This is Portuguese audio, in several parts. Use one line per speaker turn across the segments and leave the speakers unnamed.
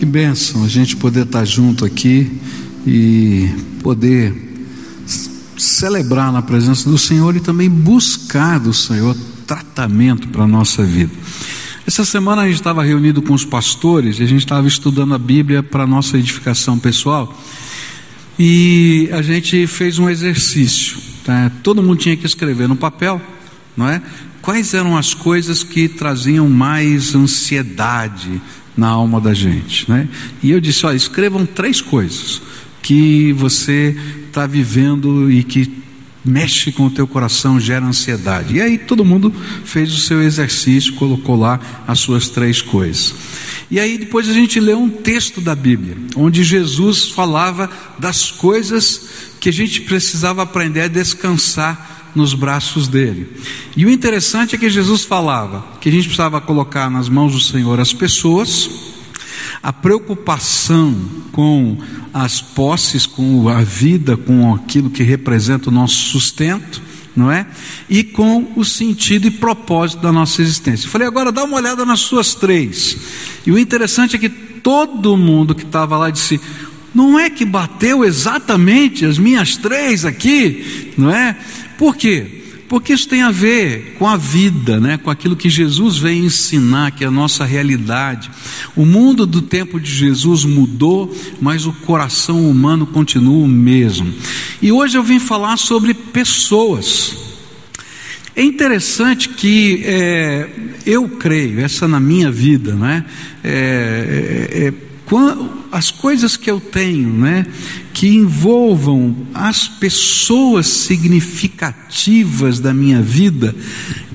que bênção a gente poder estar junto aqui e poder celebrar na presença do Senhor e também buscar do Senhor tratamento para a nossa vida. Essa semana a gente estava reunido com os pastores e a gente estava estudando a Bíblia para a nossa edificação pessoal e a gente fez um exercício. Tá? Todo mundo tinha que escrever no papel, não é? Quais eram as coisas que traziam mais ansiedade na alma da gente, né? E eu disse: olha, escrevam três coisas que você está vivendo e que mexe com o teu coração, gera ansiedade. E aí todo mundo fez o seu exercício, colocou lá as suas três coisas. E aí depois a gente leu um texto da Bíblia, onde Jesus falava das coisas que a gente precisava aprender a descansar nos braços dele. E o interessante é que Jesus falava que a gente precisava colocar nas mãos do Senhor as pessoas, a preocupação com as posses, com a vida, com aquilo que representa o nosso sustento, não é? E com o sentido e propósito da nossa existência. Eu falei, agora dá uma olhada nas suas três. E o interessante é que todo mundo que estava lá disse: não é que bateu exatamente as minhas três aqui, não é? Por quê? Porque isso tem a ver com a vida, né? com aquilo que Jesus vem ensinar, que é a nossa realidade. O mundo do tempo de Jesus mudou, mas o coração humano continua o mesmo. E hoje eu vim falar sobre pessoas. É interessante que é, eu creio, essa na minha vida, né? É, é, é as coisas que eu tenho, né, que envolvam as pessoas significativas da minha vida,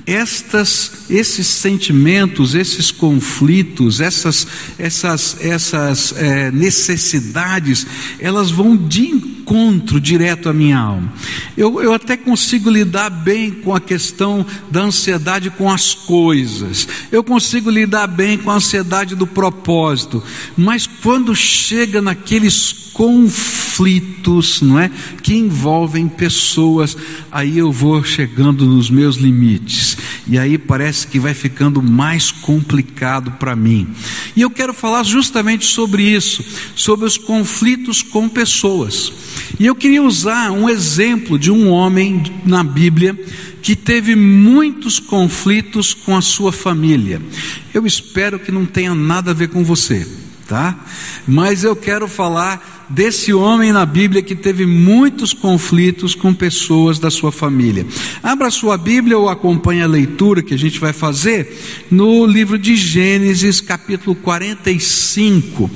estas, esses sentimentos, esses conflitos, essas, essas, essas é, necessidades, elas vão de encontro direto à minha alma. Eu, eu até consigo lidar bem com a questão da ansiedade com as coisas, eu consigo lidar bem com a ansiedade do propósito, mas quando chega naqueles conflitos, não é? Que envolvem pessoas, aí eu vou chegando nos meus limites. E aí parece que vai ficando mais complicado para mim. E eu quero falar justamente sobre isso, sobre os conflitos com pessoas. E eu queria usar um exemplo de um homem na Bíblia que teve muitos conflitos com a sua família. Eu espero que não tenha nada a ver com você tá? Mas eu quero falar desse homem na Bíblia que teve muitos conflitos com pessoas da sua família. Abra sua Bíblia ou acompanhe a leitura que a gente vai fazer no livro de Gênesis, capítulo 45.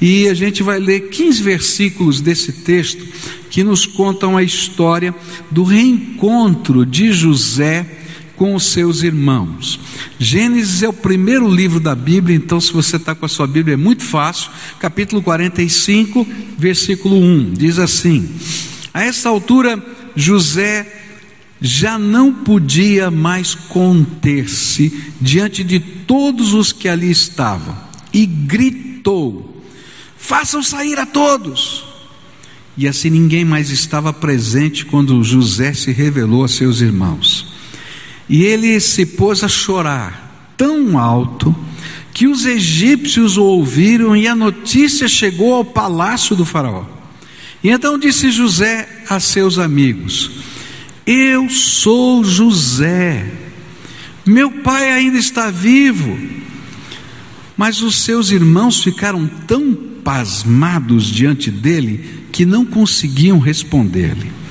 E a gente vai ler 15 versículos desse texto que nos contam a história do reencontro de José com os seus irmãos. Gênesis é o primeiro livro da Bíblia, então, se você está com a sua Bíblia, é muito fácil. Capítulo 45, versículo 1: diz assim: A essa altura, José já não podia mais conter-se diante de todos os que ali estavam e gritou: Façam sair a todos. E assim ninguém mais estava presente quando José se revelou a seus irmãos. E ele se pôs a chorar tão alto que os egípcios o ouviram e a notícia chegou ao palácio do Faraó. E então disse José a seus amigos: Eu sou José, meu pai ainda está vivo. Mas os seus irmãos ficaram tão pasmados diante dele que não conseguiam responder-lhe.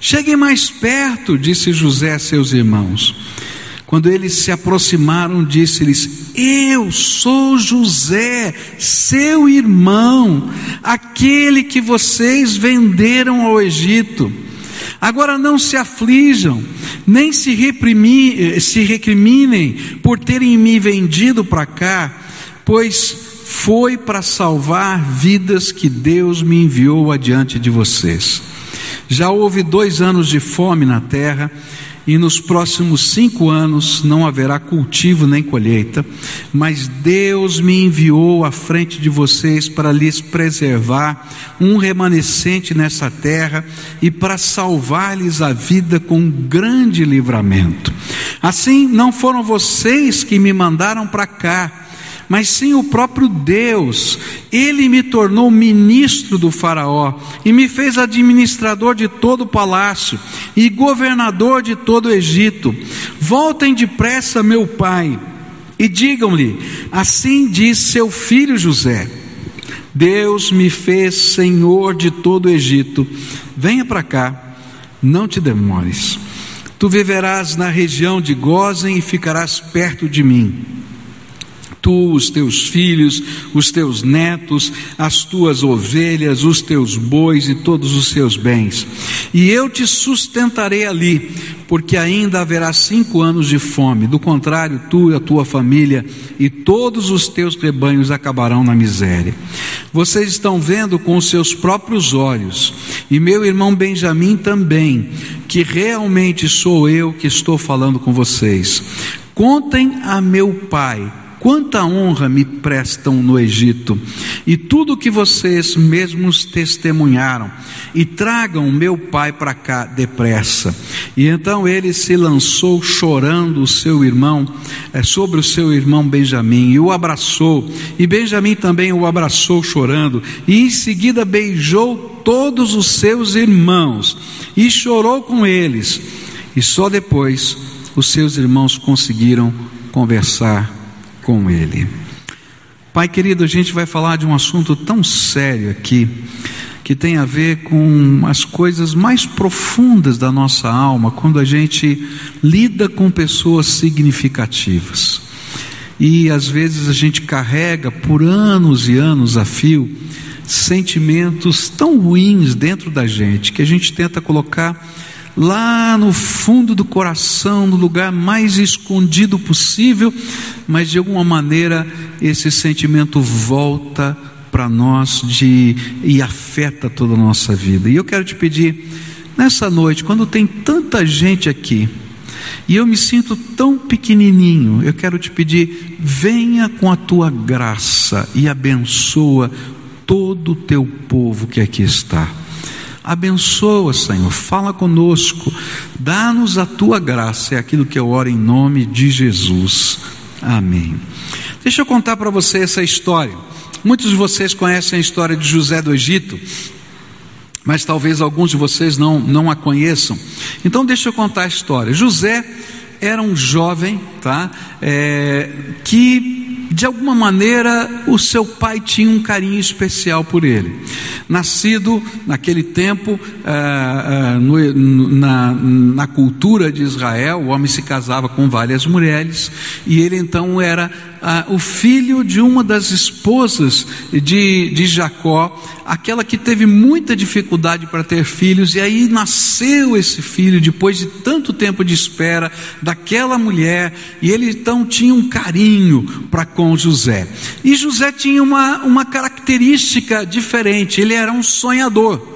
Cheguem mais perto, disse José a seus irmãos. Quando eles se aproximaram, disse-lhes: Eu sou José, seu irmão, aquele que vocês venderam ao Egito. Agora não se aflijam, nem se, se recriminem por terem me vendido para cá, pois foi para salvar vidas que Deus me enviou adiante de vocês. Já houve dois anos de fome na terra, e nos próximos cinco anos não haverá cultivo nem colheita, mas Deus me enviou à frente de vocês para lhes preservar um remanescente nessa terra e para salvar-lhes a vida com grande livramento. Assim, não foram vocês que me mandaram para cá, mas sim o próprio Deus. Ele me tornou ministro do Faraó e me fez administrador de todo o palácio e governador de todo o Egito. Voltem depressa, meu pai, e digam-lhe: Assim diz seu filho José. Deus me fez senhor de todo o Egito. Venha para cá, não te demores. Tu viverás na região de Gozen e ficarás perto de mim tu, os teus filhos, os teus netos, as tuas ovelhas, os teus bois e todos os seus bens. E eu te sustentarei ali, porque ainda haverá cinco anos de fome. Do contrário, tu e a tua família e todos os teus rebanhos acabarão na miséria. Vocês estão vendo com os seus próprios olhos, e meu irmão Benjamim também, que realmente sou eu que estou falando com vocês. Contem a meu pai quanta honra me prestam no Egito, e tudo que vocês mesmos testemunharam, e tragam meu pai para cá depressa. E então ele se lançou chorando o seu irmão, é, sobre o seu irmão Benjamim, e o abraçou, e Benjamim também o abraçou chorando, e em seguida beijou todos os seus irmãos, e chorou com eles, e só depois os seus irmãos conseguiram conversar com Ele. Pai querido, a gente vai falar de um assunto tão sério aqui, que tem a ver com as coisas mais profundas da nossa alma, quando a gente lida com pessoas significativas. E às vezes a gente carrega por anos e anos a fio sentimentos tão ruins dentro da gente que a gente tenta colocar lá no fundo do coração, no lugar mais escondido possível, mas de alguma maneira esse sentimento volta para nós de, e afeta toda a nossa vida. E eu quero te pedir, nessa noite, quando tem tanta gente aqui, e eu me sinto tão pequenininho, eu quero te pedir, venha com a tua graça e abençoa todo o teu povo que aqui está. Abençoa, Senhor, fala conosco, dá-nos a tua graça, é aquilo que eu oro em nome de Jesus. Amém. Deixa eu contar para você essa história. Muitos de vocês conhecem a história de José do Egito, mas talvez alguns de vocês não, não a conheçam. Então, deixa eu contar a história. José era um jovem, tá? É, que de alguma maneira o seu pai tinha um carinho especial por ele. Nascido naquele tempo, ah, ah, no, na, na cultura de Israel, o homem se casava com várias mulheres e ele então era ah, o filho de uma das esposas de, de Jacó, aquela que teve muita dificuldade para ter filhos, e aí nasceu esse filho depois de tanto tempo de espera daquela mulher, e ele então tinha um carinho para com José. E José tinha uma, uma característica diferente, ele era um sonhador.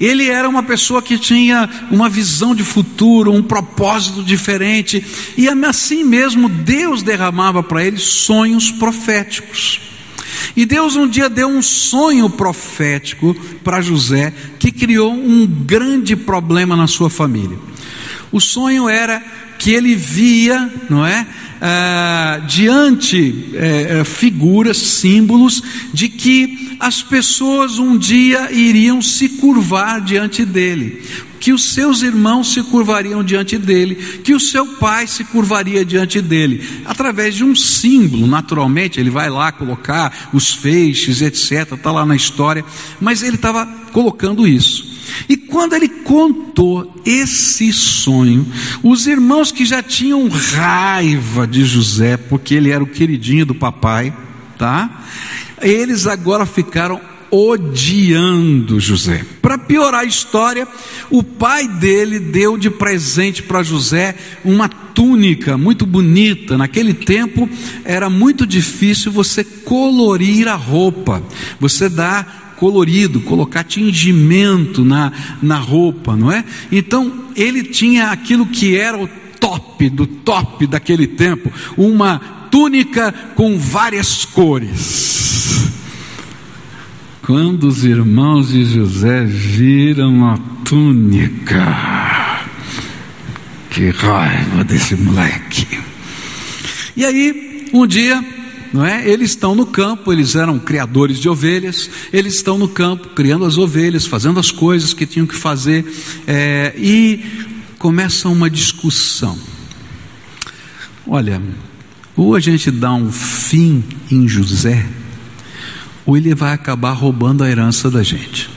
Ele era uma pessoa que tinha uma visão de futuro, um propósito diferente, e assim mesmo Deus derramava para ele sonhos proféticos. E Deus um dia deu um sonho profético para José, que criou um grande problema na sua família. O sonho era que ele via, não é? Ah, diante é, figuras, símbolos de que as pessoas um dia iriam se curvar diante dele, que os seus irmãos se curvariam diante dele, que o seu pai se curvaria diante dele, através de um símbolo, naturalmente, ele vai lá colocar os feixes, etc., está lá na história, mas ele estava colocando isso. E quando ele contou esse sonho, os irmãos que já tinham raiva de José, porque ele era o queridinho do papai, tá? Eles agora ficaram odiando José. Para piorar a história, o pai dele deu de presente para José uma túnica muito bonita. Naquele tempo era muito difícil você colorir a roupa. Você dá colorido, colocar tingimento na, na roupa, não é? Então ele tinha aquilo que era o top do top daquele tempo, uma túnica com várias cores. Quando os irmãos de José viram a túnica, que raiva desse moleque. E aí, um dia, não é? Eles estão no campo, eles eram criadores de ovelhas, eles estão no campo criando as ovelhas, fazendo as coisas que tinham que fazer, é, e começa uma discussão. Olha, ou a gente dá um fim em José, ou ele vai acabar roubando a herança da gente.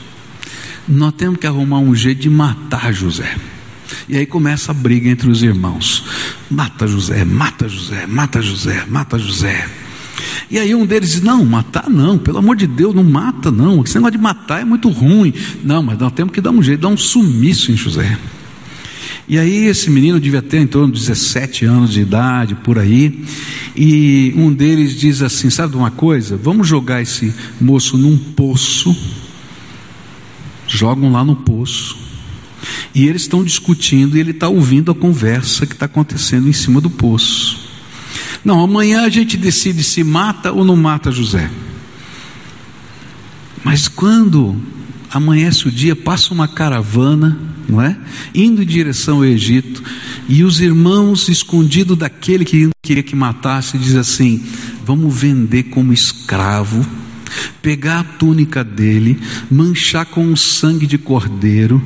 Nós temos que arrumar um jeito de matar José. E aí começa a briga entre os irmãos. Mata José, mata José, mata José, mata José. E aí um deles diz: Não, matar não, pelo amor de Deus, não mata não. Esse negócio de matar é muito ruim. Não, mas nós temos que dar um jeito, dar um sumiço em José. E aí esse menino devia ter em torno de 17 anos de idade, por aí. E um deles diz assim: Sabe de uma coisa? Vamos jogar esse moço num poço. Jogam lá no poço e eles estão discutindo e ele está ouvindo a conversa que está acontecendo em cima do poço. Não, amanhã a gente decide se mata ou não mata José. Mas quando amanhece o dia, passa uma caravana, não é? Indo em direção ao Egito, e os irmãos, escondidos daquele que queria que matasse, diz assim: Vamos vender como escravo pegar a túnica dele, manchar com o sangue de cordeiro,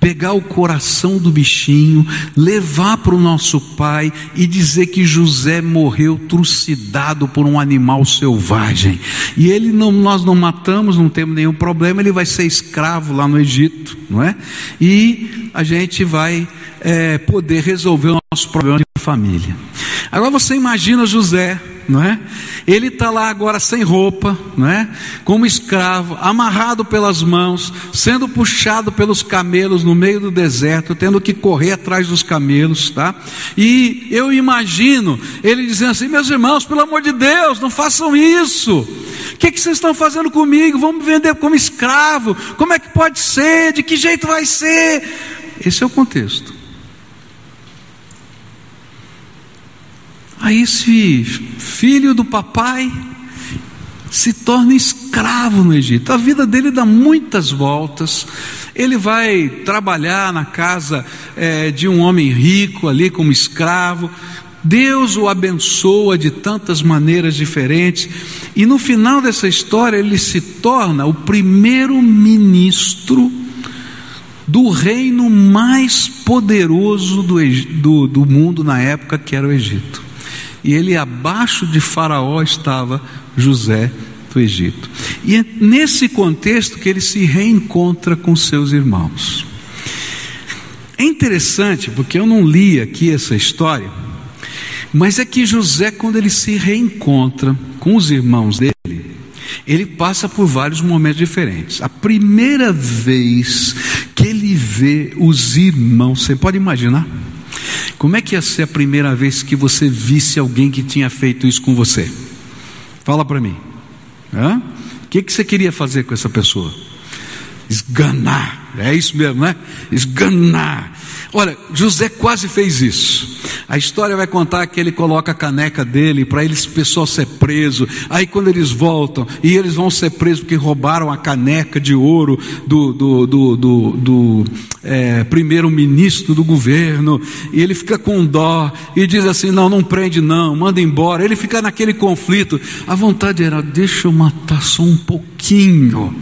pegar o coração do bichinho, levar para o nosso pai e dizer que José morreu trucidado por um animal selvagem. E ele não, nós não matamos, não temos nenhum problema, ele vai ser escravo lá no Egito, não é? E a gente vai é, poder resolver o nosso problema de família. Agora você imagina José não é? Ele está lá agora sem roupa, não é? Como escravo, amarrado pelas mãos, sendo puxado pelos camelos no meio do deserto, tendo que correr atrás dos camelos, tá? E eu imagino ele dizendo assim: meus irmãos, pelo amor de Deus, não façam isso. O que, que vocês estão fazendo comigo? Vão me vender como escravo? Como é que pode ser? De que jeito vai ser? Esse é o contexto. Aí esse filho do papai se torna escravo no Egito. A vida dele dá muitas voltas. Ele vai trabalhar na casa é, de um homem rico ali como escravo. Deus o abençoa de tantas maneiras diferentes. E no final dessa história, ele se torna o primeiro ministro do reino mais poderoso do, do, do mundo na época, que era o Egito e ele abaixo de Faraó estava José do Egito. E é nesse contexto que ele se reencontra com seus irmãos. É interessante, porque eu não li aqui essa história, mas é que José, quando ele se reencontra com os irmãos dele, ele passa por vários momentos diferentes. A primeira vez que ele vê os irmãos, você pode imaginar? Como é que ia ser a primeira vez que você visse alguém que tinha feito isso com você? Fala para mim. O que, que você queria fazer com essa pessoa? Esganar, é isso mesmo, né? Esganar. Olha, José quase fez isso. A história vai contar que ele coloca a caneca dele para eles, pessoal ser preso. Aí quando eles voltam, e eles vão ser presos porque roubaram a caneca de ouro do, do, do, do, do é, primeiro-ministro do governo. E ele fica com dó e diz assim: não, não prende, não, manda embora. Ele fica naquele conflito. A vontade era: deixa eu matar só um pouquinho.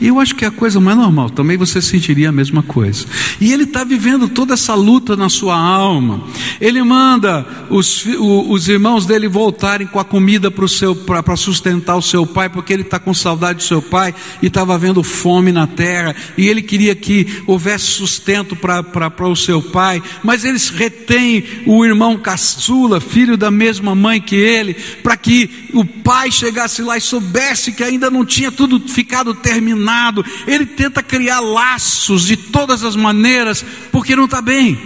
E eu acho que é a coisa mais normal, também você sentiria a mesma coisa. E ele está vivendo toda essa luta na sua alma. Ele manda os, os irmãos dele voltarem com a comida para sustentar o seu pai, porque ele está com saudade do seu pai e estava vendo fome na terra. E ele queria que houvesse sustento para o seu pai, mas eles retêm o irmão caçula, filho da mesma mãe que ele, para que o pai chegasse lá e soubesse que ainda não tinha tudo ficado terminado ele tenta criar laços de todas as maneiras, porque não está bem.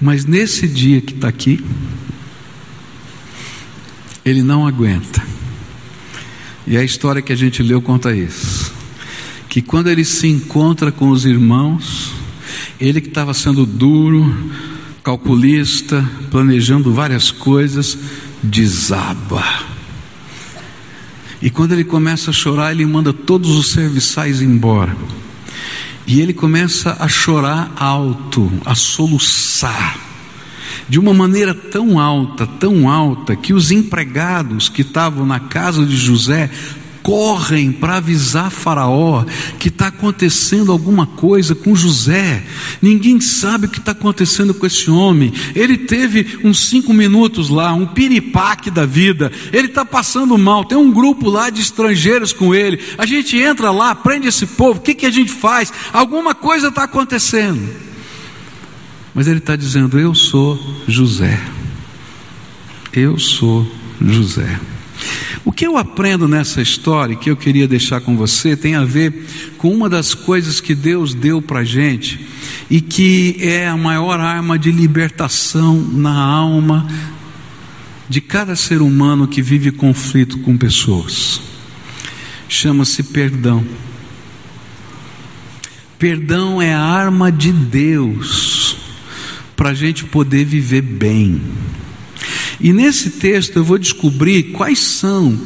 Mas nesse dia que está aqui, ele não aguenta. E a história que a gente leu conta isso. Que quando ele se encontra com os irmãos, ele que estava sendo duro, calculista, planejando várias coisas, desaba e quando ele começa a chorar, ele manda todos os serviçais embora. E ele começa a chorar alto, a soluçar. de uma maneira tão alta, tão alta, que os empregados que estavam na casa de José correm para avisar Faraó que está acontecendo alguma coisa com José. Ninguém sabe o que está acontecendo com esse homem. Ele teve uns cinco minutos lá, um piripaque da vida. Ele está passando mal. Tem um grupo lá de estrangeiros com ele. A gente entra lá, prende esse povo. O que, que a gente faz? Alguma coisa está acontecendo. Mas ele está dizendo: Eu sou José. Eu sou José. O que eu aprendo nessa história que eu queria deixar com você tem a ver com uma das coisas que Deus deu para a gente e que é a maior arma de libertação na alma de cada ser humano que vive conflito com pessoas. Chama-se perdão. Perdão é a arma de Deus para a gente poder viver bem. E nesse texto eu vou descobrir quais são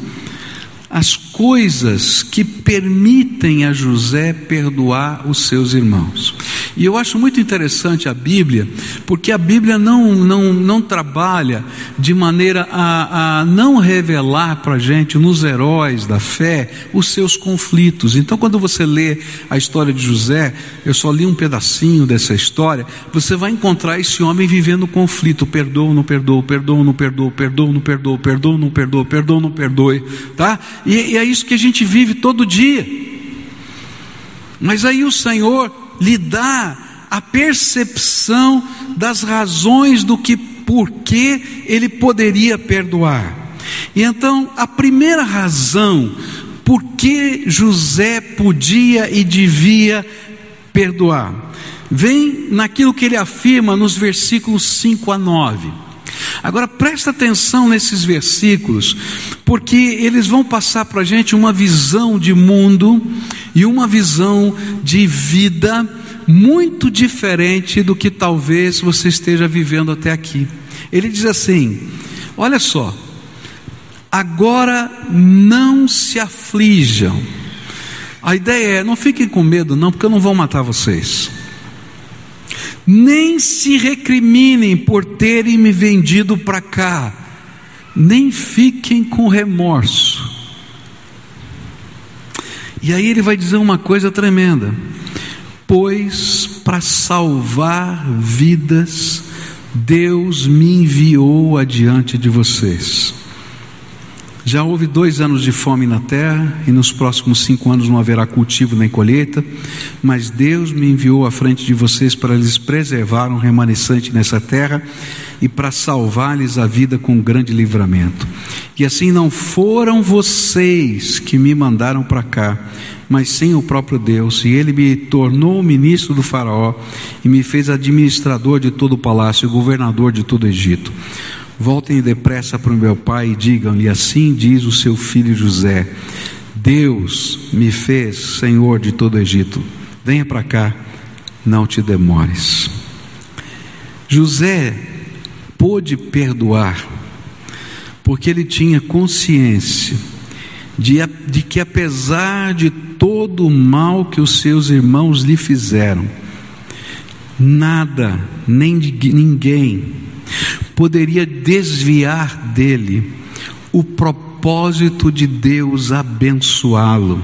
as coisas que permitem a José perdoar os seus irmãos. E eu acho muito interessante a Bíblia, porque a Bíblia não, não, não trabalha de maneira a, a não revelar para a gente, nos heróis da fé, os seus conflitos. Então, quando você lê a história de José, eu só li um pedacinho dessa história, você vai encontrar esse homem vivendo conflito: perdoa, não perdoa, perdoa, não perdoa, perdoa, não perdoa, perdoa, não perdoa, perdoa, não perdoe, tá? E, e é isso que a gente vive todo dia. Mas aí o Senhor lhe dá a percepção das razões do que por que ele poderia perdoar. E então, a primeira razão por que José podia e devia perdoar vem naquilo que ele afirma nos versículos 5 a 9. Agora presta atenção nesses versículos, porque eles vão passar para a gente uma visão de mundo e uma visão de vida muito diferente do que talvez você esteja vivendo até aqui. Ele diz assim: olha só, agora não se aflijam. A ideia é: não fiquem com medo, não, porque eu não vou matar vocês nem se recriminem por terem me vendido para cá, nem fiquem com remorso. E aí ele vai dizer uma coisa tremenda: pois para salvar vidas, Deus me enviou adiante de vocês. Já houve dois anos de fome na terra, e nos próximos cinco anos não haverá cultivo nem colheita, mas Deus me enviou à frente de vocês para lhes preservar um remanescente nessa terra e para salvar-lhes a vida com um grande livramento. E assim não foram vocês que me mandaram para cá, mas sim o próprio Deus, e ele me tornou ministro do Faraó e me fez administrador de todo o palácio governador de todo o Egito. Voltem depressa para o meu pai e digam-lhe: Assim diz o seu filho José: Deus me fez senhor de todo o Egito. Venha para cá, não te demores. José pôde perdoar, porque ele tinha consciência de, de que, apesar de todo o mal que os seus irmãos lhe fizeram, nada, nem de, ninguém poderia desviar dele o propósito de Deus abençoá-lo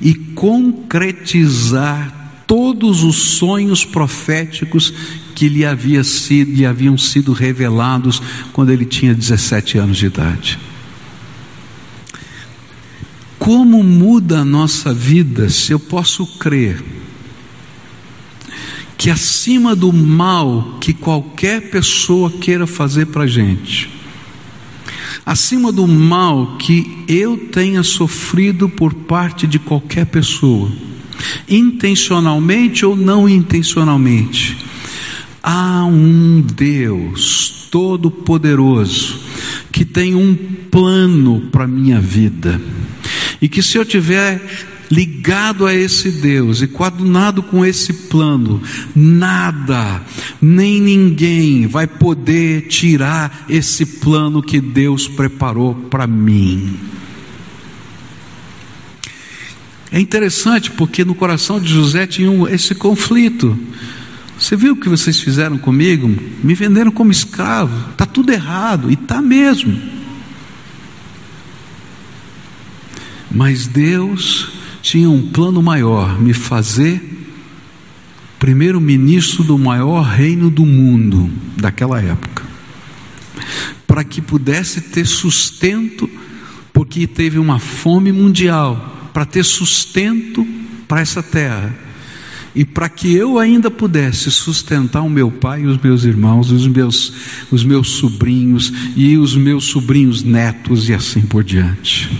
e concretizar todos os sonhos proféticos que lhe, havia sido, lhe haviam sido revelados quando ele tinha 17 anos de idade. Como muda a nossa vida se eu posso crer que acima do mal que qualquer pessoa queira fazer para a gente, acima do mal que eu tenha sofrido por parte de qualquer pessoa, intencionalmente ou não intencionalmente, há um Deus todo-poderoso que tem um plano para a minha vida. E que se eu tiver ligado a esse Deus e coadunado com esse plano, nada, nem ninguém vai poder tirar esse plano que Deus preparou para mim. É interessante porque no coração de José tinha esse conflito. Você viu o que vocês fizeram comigo? Me venderam como escravo. Está tudo errado, e está mesmo. Mas Deus tinha um plano maior: me fazer primeiro-ministro do maior reino do mundo daquela época, para que pudesse ter sustento, porque teve uma fome mundial, para ter sustento para essa terra e para que eu ainda pudesse sustentar o meu pai e os meus irmãos, os meus, os meus sobrinhos e os meus sobrinhos netos e assim por diante.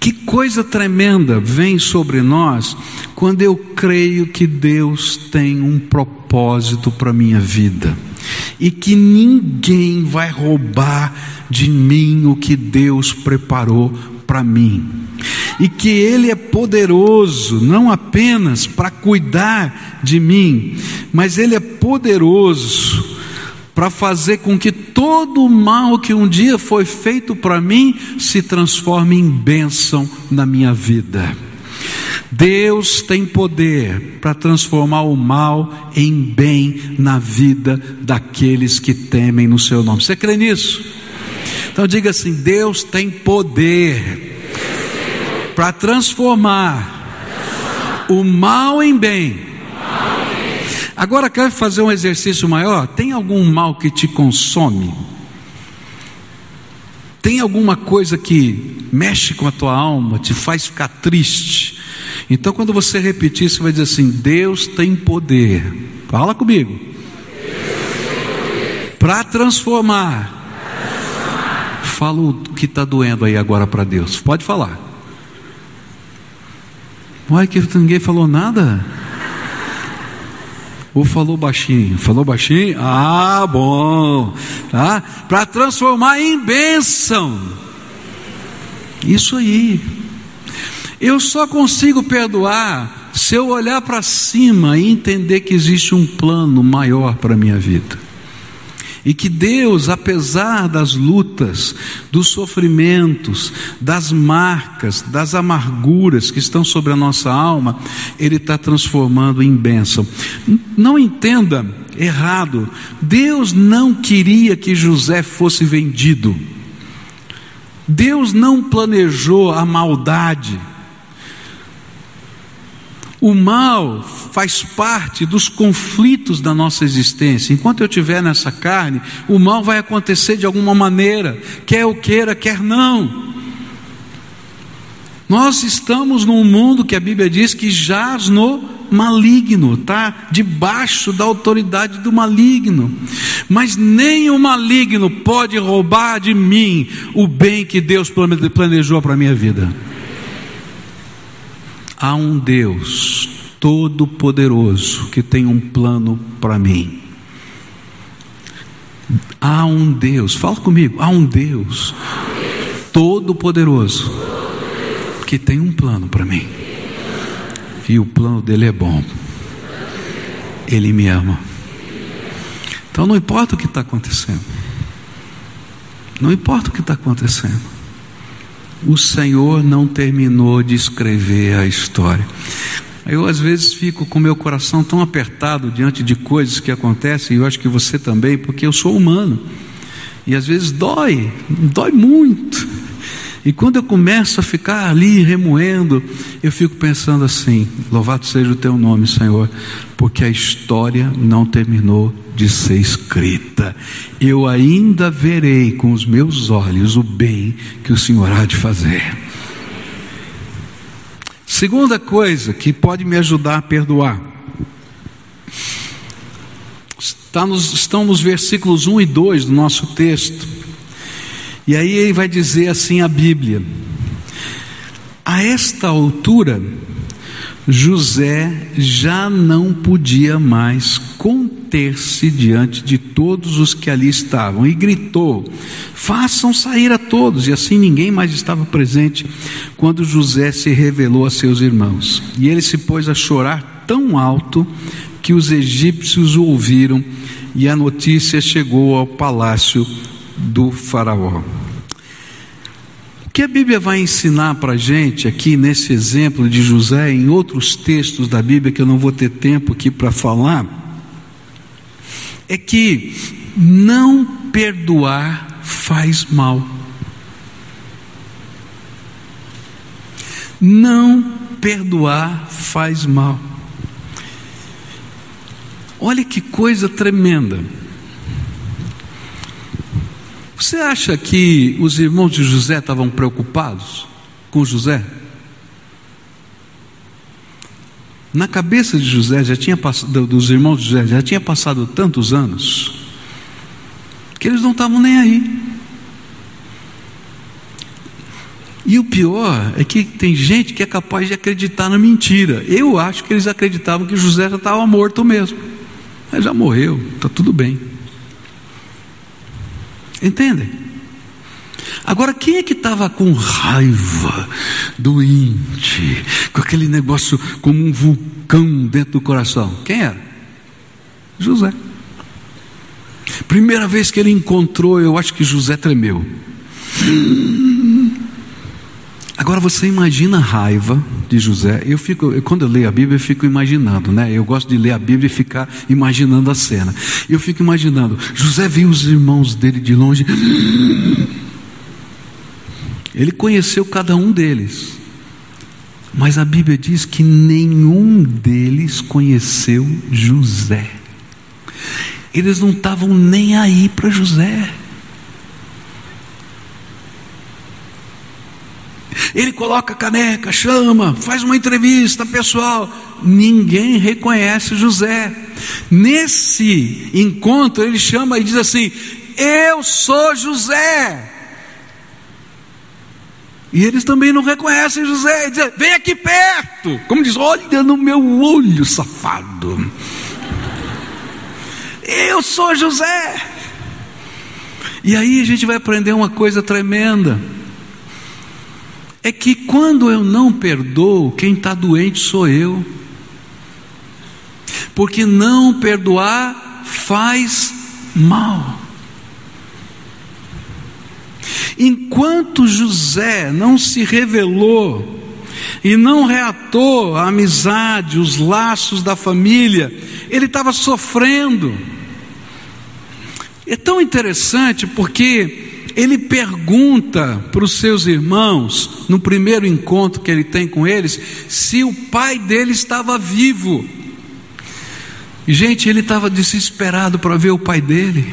Que coisa tremenda vem sobre nós quando eu creio que Deus tem um propósito para a minha vida. E que ninguém vai roubar de mim o que Deus preparou para mim. E que Ele é poderoso não apenas para cuidar de mim, mas Ele é poderoso para fazer com que todo o mal que um dia foi feito para mim se transforme em bênção na minha vida. Deus tem poder para transformar o mal em bem na vida daqueles que temem no seu nome. Você crê nisso? Então diga assim: Deus tem poder para transformar o mal em bem. Agora quer fazer um exercício maior? Tem algum mal que te consome? Tem alguma coisa que mexe com a tua alma, te faz ficar triste? Então, quando você repetir, você vai dizer assim: Deus tem poder. Fala comigo. Para transformar. Fala o que está doendo aí agora para Deus. Pode falar. Uai, que ninguém falou nada? Ou falou baixinho? Falou baixinho? Ah, bom. Tá? Para transformar em bênção. Isso aí. Eu só consigo perdoar se eu olhar para cima e entender que existe um plano maior para a minha vida. E que Deus, apesar das lutas, dos sofrimentos, das marcas, das amarguras que estão sobre a nossa alma, Ele está transformando em bênção. Não entenda errado, Deus não queria que José fosse vendido. Deus não planejou a maldade. O mal faz parte dos conflitos da nossa existência. Enquanto eu estiver nessa carne, o mal vai acontecer de alguma maneira, quer eu queira, quer não. Nós estamos num mundo que a Bíblia diz que jaz no maligno, tá? Debaixo da autoridade do maligno. Mas nem o maligno pode roubar de mim o bem que Deus planejou para a minha vida. Há um Deus todo-poderoso que tem um plano para mim. Há um Deus, fala comigo, há um Deus todo-poderoso que tem um plano para mim. E o plano dele é bom. Ele me ama. Então não importa o que está acontecendo. Não importa o que está acontecendo o Senhor não terminou de escrever a história. Eu às vezes fico com meu coração tão apertado diante de coisas que acontecem, e eu acho que você também, porque eu sou humano. E às vezes dói, dói muito. E quando eu começo a ficar ali remoendo, eu fico pensando assim: louvado seja o teu nome, Senhor, porque a história não terminou de ser escrita. Eu ainda verei com os meus olhos o bem que o Senhor há de fazer. Segunda coisa que pode me ajudar a perdoar. Está nos, estão nos versículos 1 e 2 do nosso texto. E aí ele vai dizer assim a Bíblia: A esta altura, José já não podia mais conter-se diante de todos os que ali estavam e gritou: Façam sair a todos. E assim ninguém mais estava presente quando José se revelou a seus irmãos. E ele se pôs a chorar tão alto que os egípcios o ouviram e a notícia chegou ao palácio do Faraó que a Bíblia vai ensinar para a gente aqui nesse exemplo de José, em outros textos da Bíblia que eu não vou ter tempo aqui para falar, é que não perdoar faz mal. Não perdoar faz mal. Olha que coisa tremenda. Você acha que os irmãos de José estavam preocupados com José? Na cabeça de José já tinha passado, dos irmãos de José já tinha passado tantos anos que eles não estavam nem aí. E o pior é que tem gente que é capaz de acreditar na mentira. Eu acho que eles acreditavam que José já estava morto mesmo. Mas já morreu, está tudo bem. Entendem? Agora, quem é que estava com raiva, doente, com aquele negócio como um vulcão dentro do coração? Quem era? José. Primeira vez que ele encontrou, eu acho que José tremeu. Agora você imagina a raiva de José. Eu fico, quando eu leio a Bíblia, eu fico imaginando, né? Eu gosto de ler a Bíblia e ficar imaginando a cena. Eu fico imaginando, José viu os irmãos dele de longe. Ele conheceu cada um deles. Mas a Bíblia diz que nenhum deles conheceu José. Eles não estavam nem aí para José. Ele coloca caneca, chama, faz uma entrevista pessoal. Ninguém reconhece José. Nesse encontro, ele chama e diz assim: Eu sou José. E eles também não reconhecem José. Diz, Vem aqui perto. Como diz: Olha no meu olho, safado. Eu sou José. E aí a gente vai aprender uma coisa tremenda é que quando eu não perdoo, quem está doente sou eu. Porque não perdoar faz mal. Enquanto José não se revelou e não reatou a amizade, os laços da família, ele estava sofrendo. É tão interessante porque ele pergunta para os seus irmãos, no primeiro encontro que ele tem com eles, se o pai dele estava vivo. Gente, ele estava desesperado para ver o pai dele.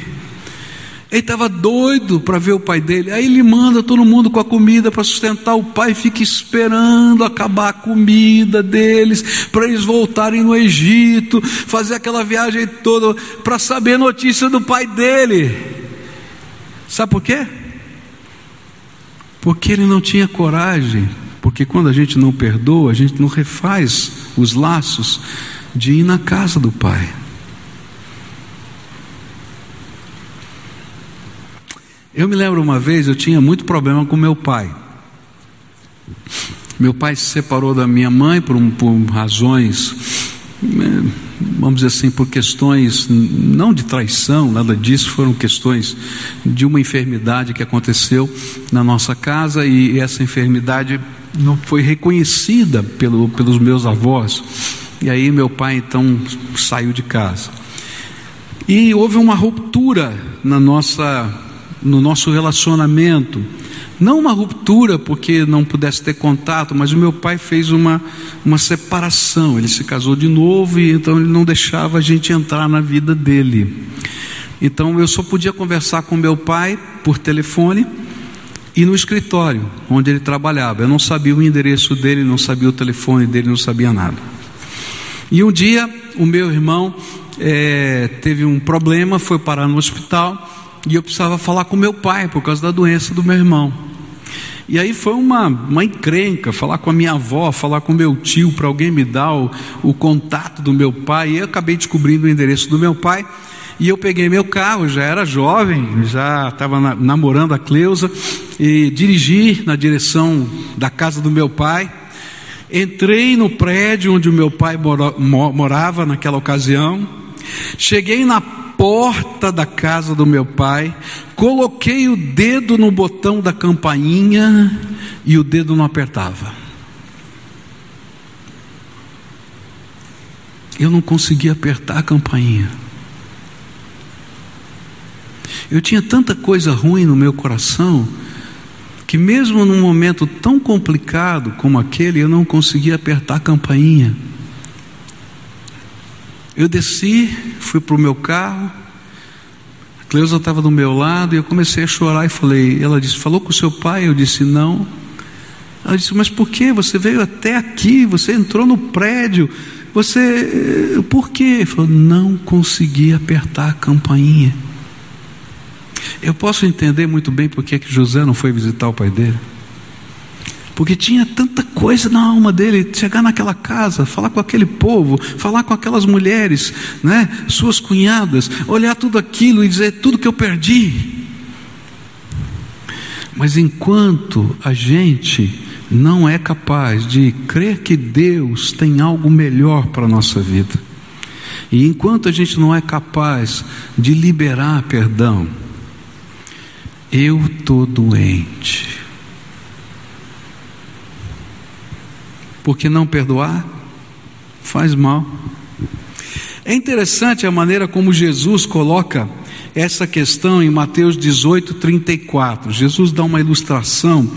Ele estava doido para ver o pai dele. Aí ele manda todo mundo com a comida para sustentar o pai, fica esperando acabar a comida deles, para eles voltarem no Egito, fazer aquela viagem toda para saber notícia do pai dele. Sabe por quê? Porque ele não tinha coragem, porque quando a gente não perdoa, a gente não refaz os laços de ir na casa do Pai. Eu me lembro uma vez, eu tinha muito problema com meu pai. Meu pai se separou da minha mãe por, por razões eh, vamos dizer assim, por questões não de traição, nada disso, foram questões de uma enfermidade que aconteceu na nossa casa e essa enfermidade não foi reconhecida pelo, pelos meus avós. E aí meu pai então saiu de casa. E houve uma ruptura na nossa, no nosso relacionamento. Não uma ruptura porque não pudesse ter contato, mas o meu pai fez uma, uma separação. Ele se casou de novo e então ele não deixava a gente entrar na vida dele. Então eu só podia conversar com meu pai por telefone e no escritório onde ele trabalhava. Eu não sabia o endereço dele, não sabia o telefone dele, não sabia nada. E um dia o meu irmão é, teve um problema, foi parar no hospital e eu precisava falar com meu pai por causa da doença do meu irmão. E aí foi uma, uma encrenca, falar com a minha avó, falar com meu tio, para alguém me dar o, o contato do meu pai. E eu acabei descobrindo o endereço do meu pai. E eu peguei meu carro, já era jovem, já estava na, namorando a Cleusa, e dirigi na direção da casa do meu pai. Entrei no prédio onde o meu pai mora, morava naquela ocasião. Cheguei na porta da casa do meu pai, coloquei o dedo no botão da campainha e o dedo não apertava. Eu não conseguia apertar a campainha. Eu tinha tanta coisa ruim no meu coração que mesmo num momento tão complicado como aquele, eu não conseguia apertar a campainha. Eu desci, fui para o meu carro, a Cleusa estava do meu lado e eu comecei a chorar e falei, ela disse, falou com seu pai? Eu disse, não. Ela disse, mas por que? Você veio até aqui, você entrou no prédio, você, por quê? Ele falou, não consegui apertar a campainha. Eu posso entender muito bem por que José não foi visitar o pai dele. Porque tinha tanta coisa na alma dele, chegar naquela casa, falar com aquele povo, falar com aquelas mulheres, né, suas cunhadas, olhar tudo aquilo e dizer tudo que eu perdi. Mas enquanto a gente não é capaz de crer que Deus tem algo melhor para a nossa vida, e enquanto a gente não é capaz de liberar perdão, eu estou doente. Porque não perdoar faz mal. É interessante a maneira como Jesus coloca essa questão em Mateus 18, 34. Jesus dá uma ilustração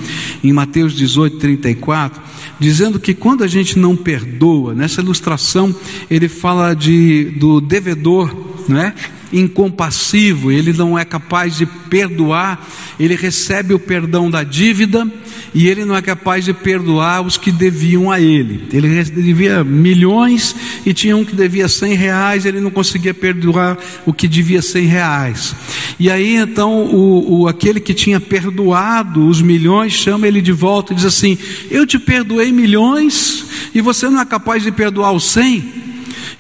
em Mateus 18, 34, dizendo que quando a gente não perdoa, nessa ilustração ele fala de, do devedor, não é? Incompassivo, ele não é capaz de perdoar, ele recebe o perdão da dívida e ele não é capaz de perdoar os que deviam a ele. Ele devia milhões e tinha um que devia cem reais, ele não conseguia perdoar o que devia cem reais. E aí então o, o aquele que tinha perdoado os milhões chama ele de volta e diz assim: Eu te perdoei milhões e você não é capaz de perdoar os cem.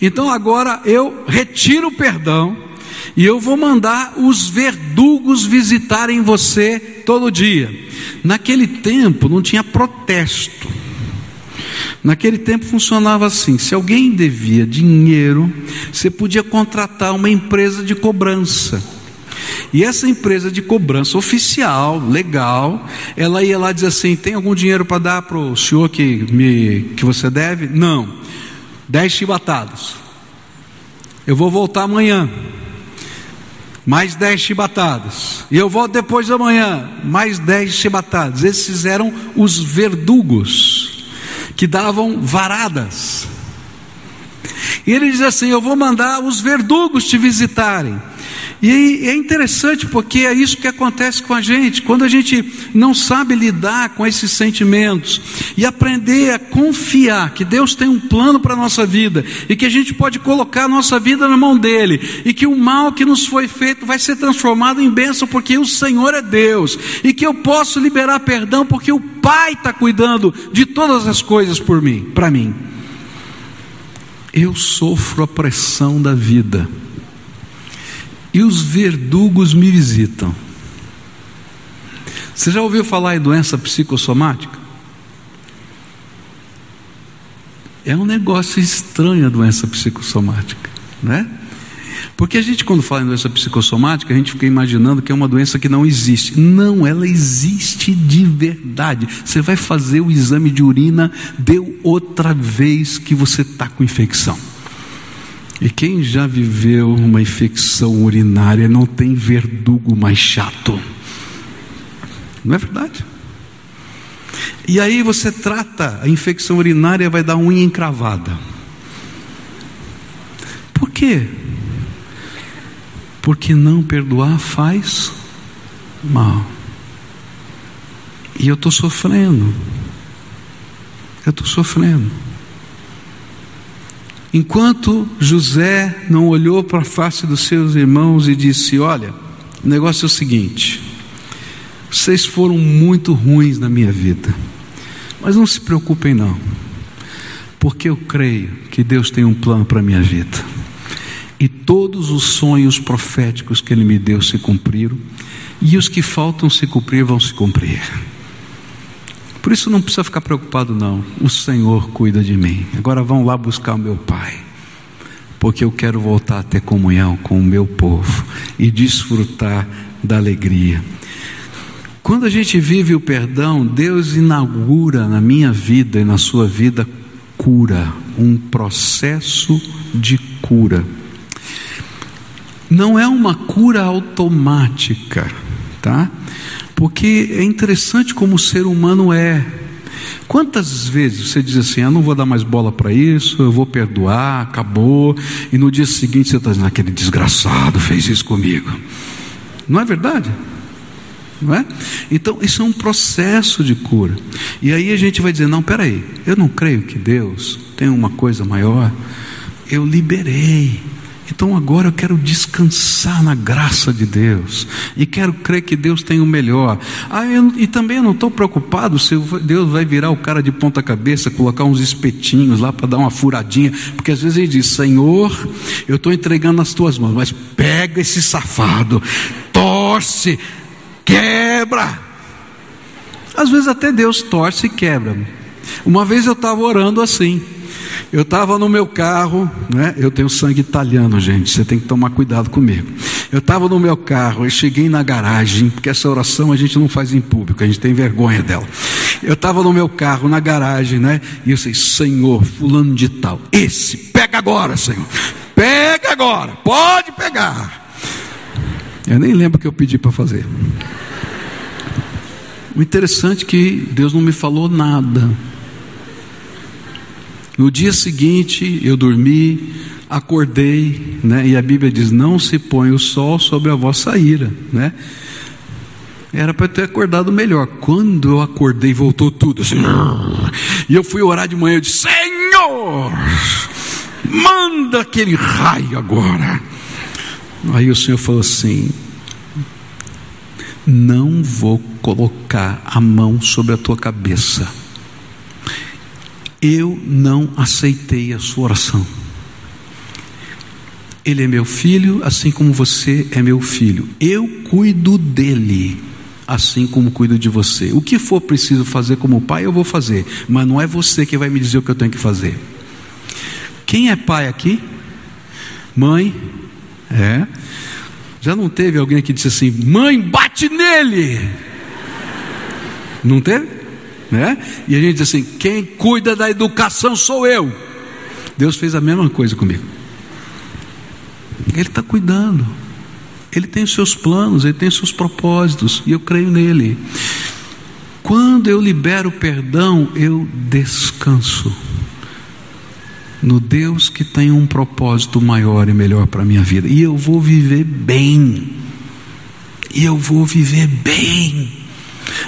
Então agora eu retiro o perdão e eu vou mandar os verdugos visitarem você todo dia. Naquele tempo não tinha protesto. Naquele tempo funcionava assim: se alguém devia dinheiro, você podia contratar uma empresa de cobrança. E essa empresa de cobrança oficial, legal, ela ia lá dizer assim: tem algum dinheiro para dar para o senhor que, me, que você deve? Não. Dez chibatadas. Eu vou voltar amanhã mais dez chibatadas. E eu volto depois da manhã, mais dez chibatadas. Esses eram os verdugos, que davam varadas. E ele diz assim: Eu vou mandar os verdugos te visitarem. E é interessante porque é isso que acontece com a gente, quando a gente não sabe lidar com esses sentimentos e aprender a confiar que Deus tem um plano para a nossa vida e que a gente pode colocar a nossa vida na mão dele e que o mal que nos foi feito vai ser transformado em bênção porque o Senhor é Deus e que eu posso liberar perdão porque o Pai está cuidando de todas as coisas por mim, para mim. Eu sofro a pressão da vida e os verdugos me visitam. Você já ouviu falar em doença psicossomática? É um negócio estranho a doença psicossomática, né? Porque a gente, quando fala em doença psicossomática, a gente fica imaginando que é uma doença que não existe. Não, ela existe de verdade. Você vai fazer o exame de urina, deu outra vez que você está com infecção. E quem já viveu uma infecção urinária não tem verdugo mais chato. Não é verdade? E aí você trata a infecção urinária vai dar unha encravada. Por quê? Porque não perdoar faz mal. E eu estou sofrendo. Eu estou sofrendo. Enquanto José não olhou para a face dos seus irmãos e disse: Olha, o negócio é o seguinte, vocês foram muito ruins na minha vida, mas não se preocupem, não, porque eu creio que Deus tem um plano para a minha vida, e todos os sonhos proféticos que Ele me deu se cumpriram, e os que faltam se cumprir vão se cumprir. Por isso não precisa ficar preocupado, não. O Senhor cuida de mim. Agora vão lá buscar o meu Pai, porque eu quero voltar a ter comunhão com o meu povo e desfrutar da alegria. Quando a gente vive o perdão, Deus inaugura na minha vida e na sua vida cura, um processo de cura. não é uma cura automática, tá? Porque é interessante como o ser humano é. Quantas vezes você diz assim, eu não vou dar mais bola para isso, eu vou perdoar, acabou, e no dia seguinte você está dizendo, aquele desgraçado fez isso comigo. Não é verdade? Não é? Então, isso é um processo de cura. E aí a gente vai dizer: não, peraí, eu não creio que Deus tem uma coisa maior. Eu liberei. Então agora eu quero descansar na graça de Deus e quero crer que Deus tem o melhor. Ah, eu, e também eu não estou preocupado se Deus vai virar o cara de ponta cabeça, colocar uns espetinhos lá para dar uma furadinha, porque às vezes ele diz: Senhor, eu estou entregando nas tuas mãos, mas pega esse safado, torce, quebra. Às vezes até Deus torce e quebra. Uma vez eu estava orando assim. Eu estava no meu carro, né? Eu tenho sangue italiano, gente. Você tem que tomar cuidado comigo. Eu estava no meu carro, eu cheguei na garagem, porque essa oração a gente não faz em público, a gente tem vergonha dela. Eu estava no meu carro, na garagem, né? E eu sei, Senhor, fulano de tal, esse, pega agora, Senhor. Pega agora, pode pegar. Eu nem lembro o que eu pedi para fazer. O interessante é que Deus não me falou nada. No dia seguinte, eu dormi, acordei, né? E a Bíblia diz: "Não se põe o sol sobre a vossa ira", né? Era para ter acordado melhor. Quando eu acordei, voltou tudo assim. E eu fui orar de manhã, eu disse: "Senhor, manda aquele raio agora". Aí o Senhor falou assim: Não vou colocar a mão sobre a tua cabeça. Eu não aceitei a sua oração. Ele é meu filho, assim como você é meu filho. Eu cuido dele, assim como cuido de você. O que for preciso fazer como pai, eu vou fazer, mas não é você que vai me dizer o que eu tenho que fazer. Quem é pai aqui? Mãe? É. Já não teve alguém que disse assim: mãe, bate nele. Não teve? Né? E a gente diz assim: quem cuida da educação sou eu. Deus fez a mesma coisa comigo. Ele está cuidando. Ele tem os seus planos, ele tem os seus propósitos, e eu creio nele. Quando eu libero perdão, eu descanso no Deus que tem um propósito maior e melhor para a minha vida. E eu vou viver bem. E eu vou viver bem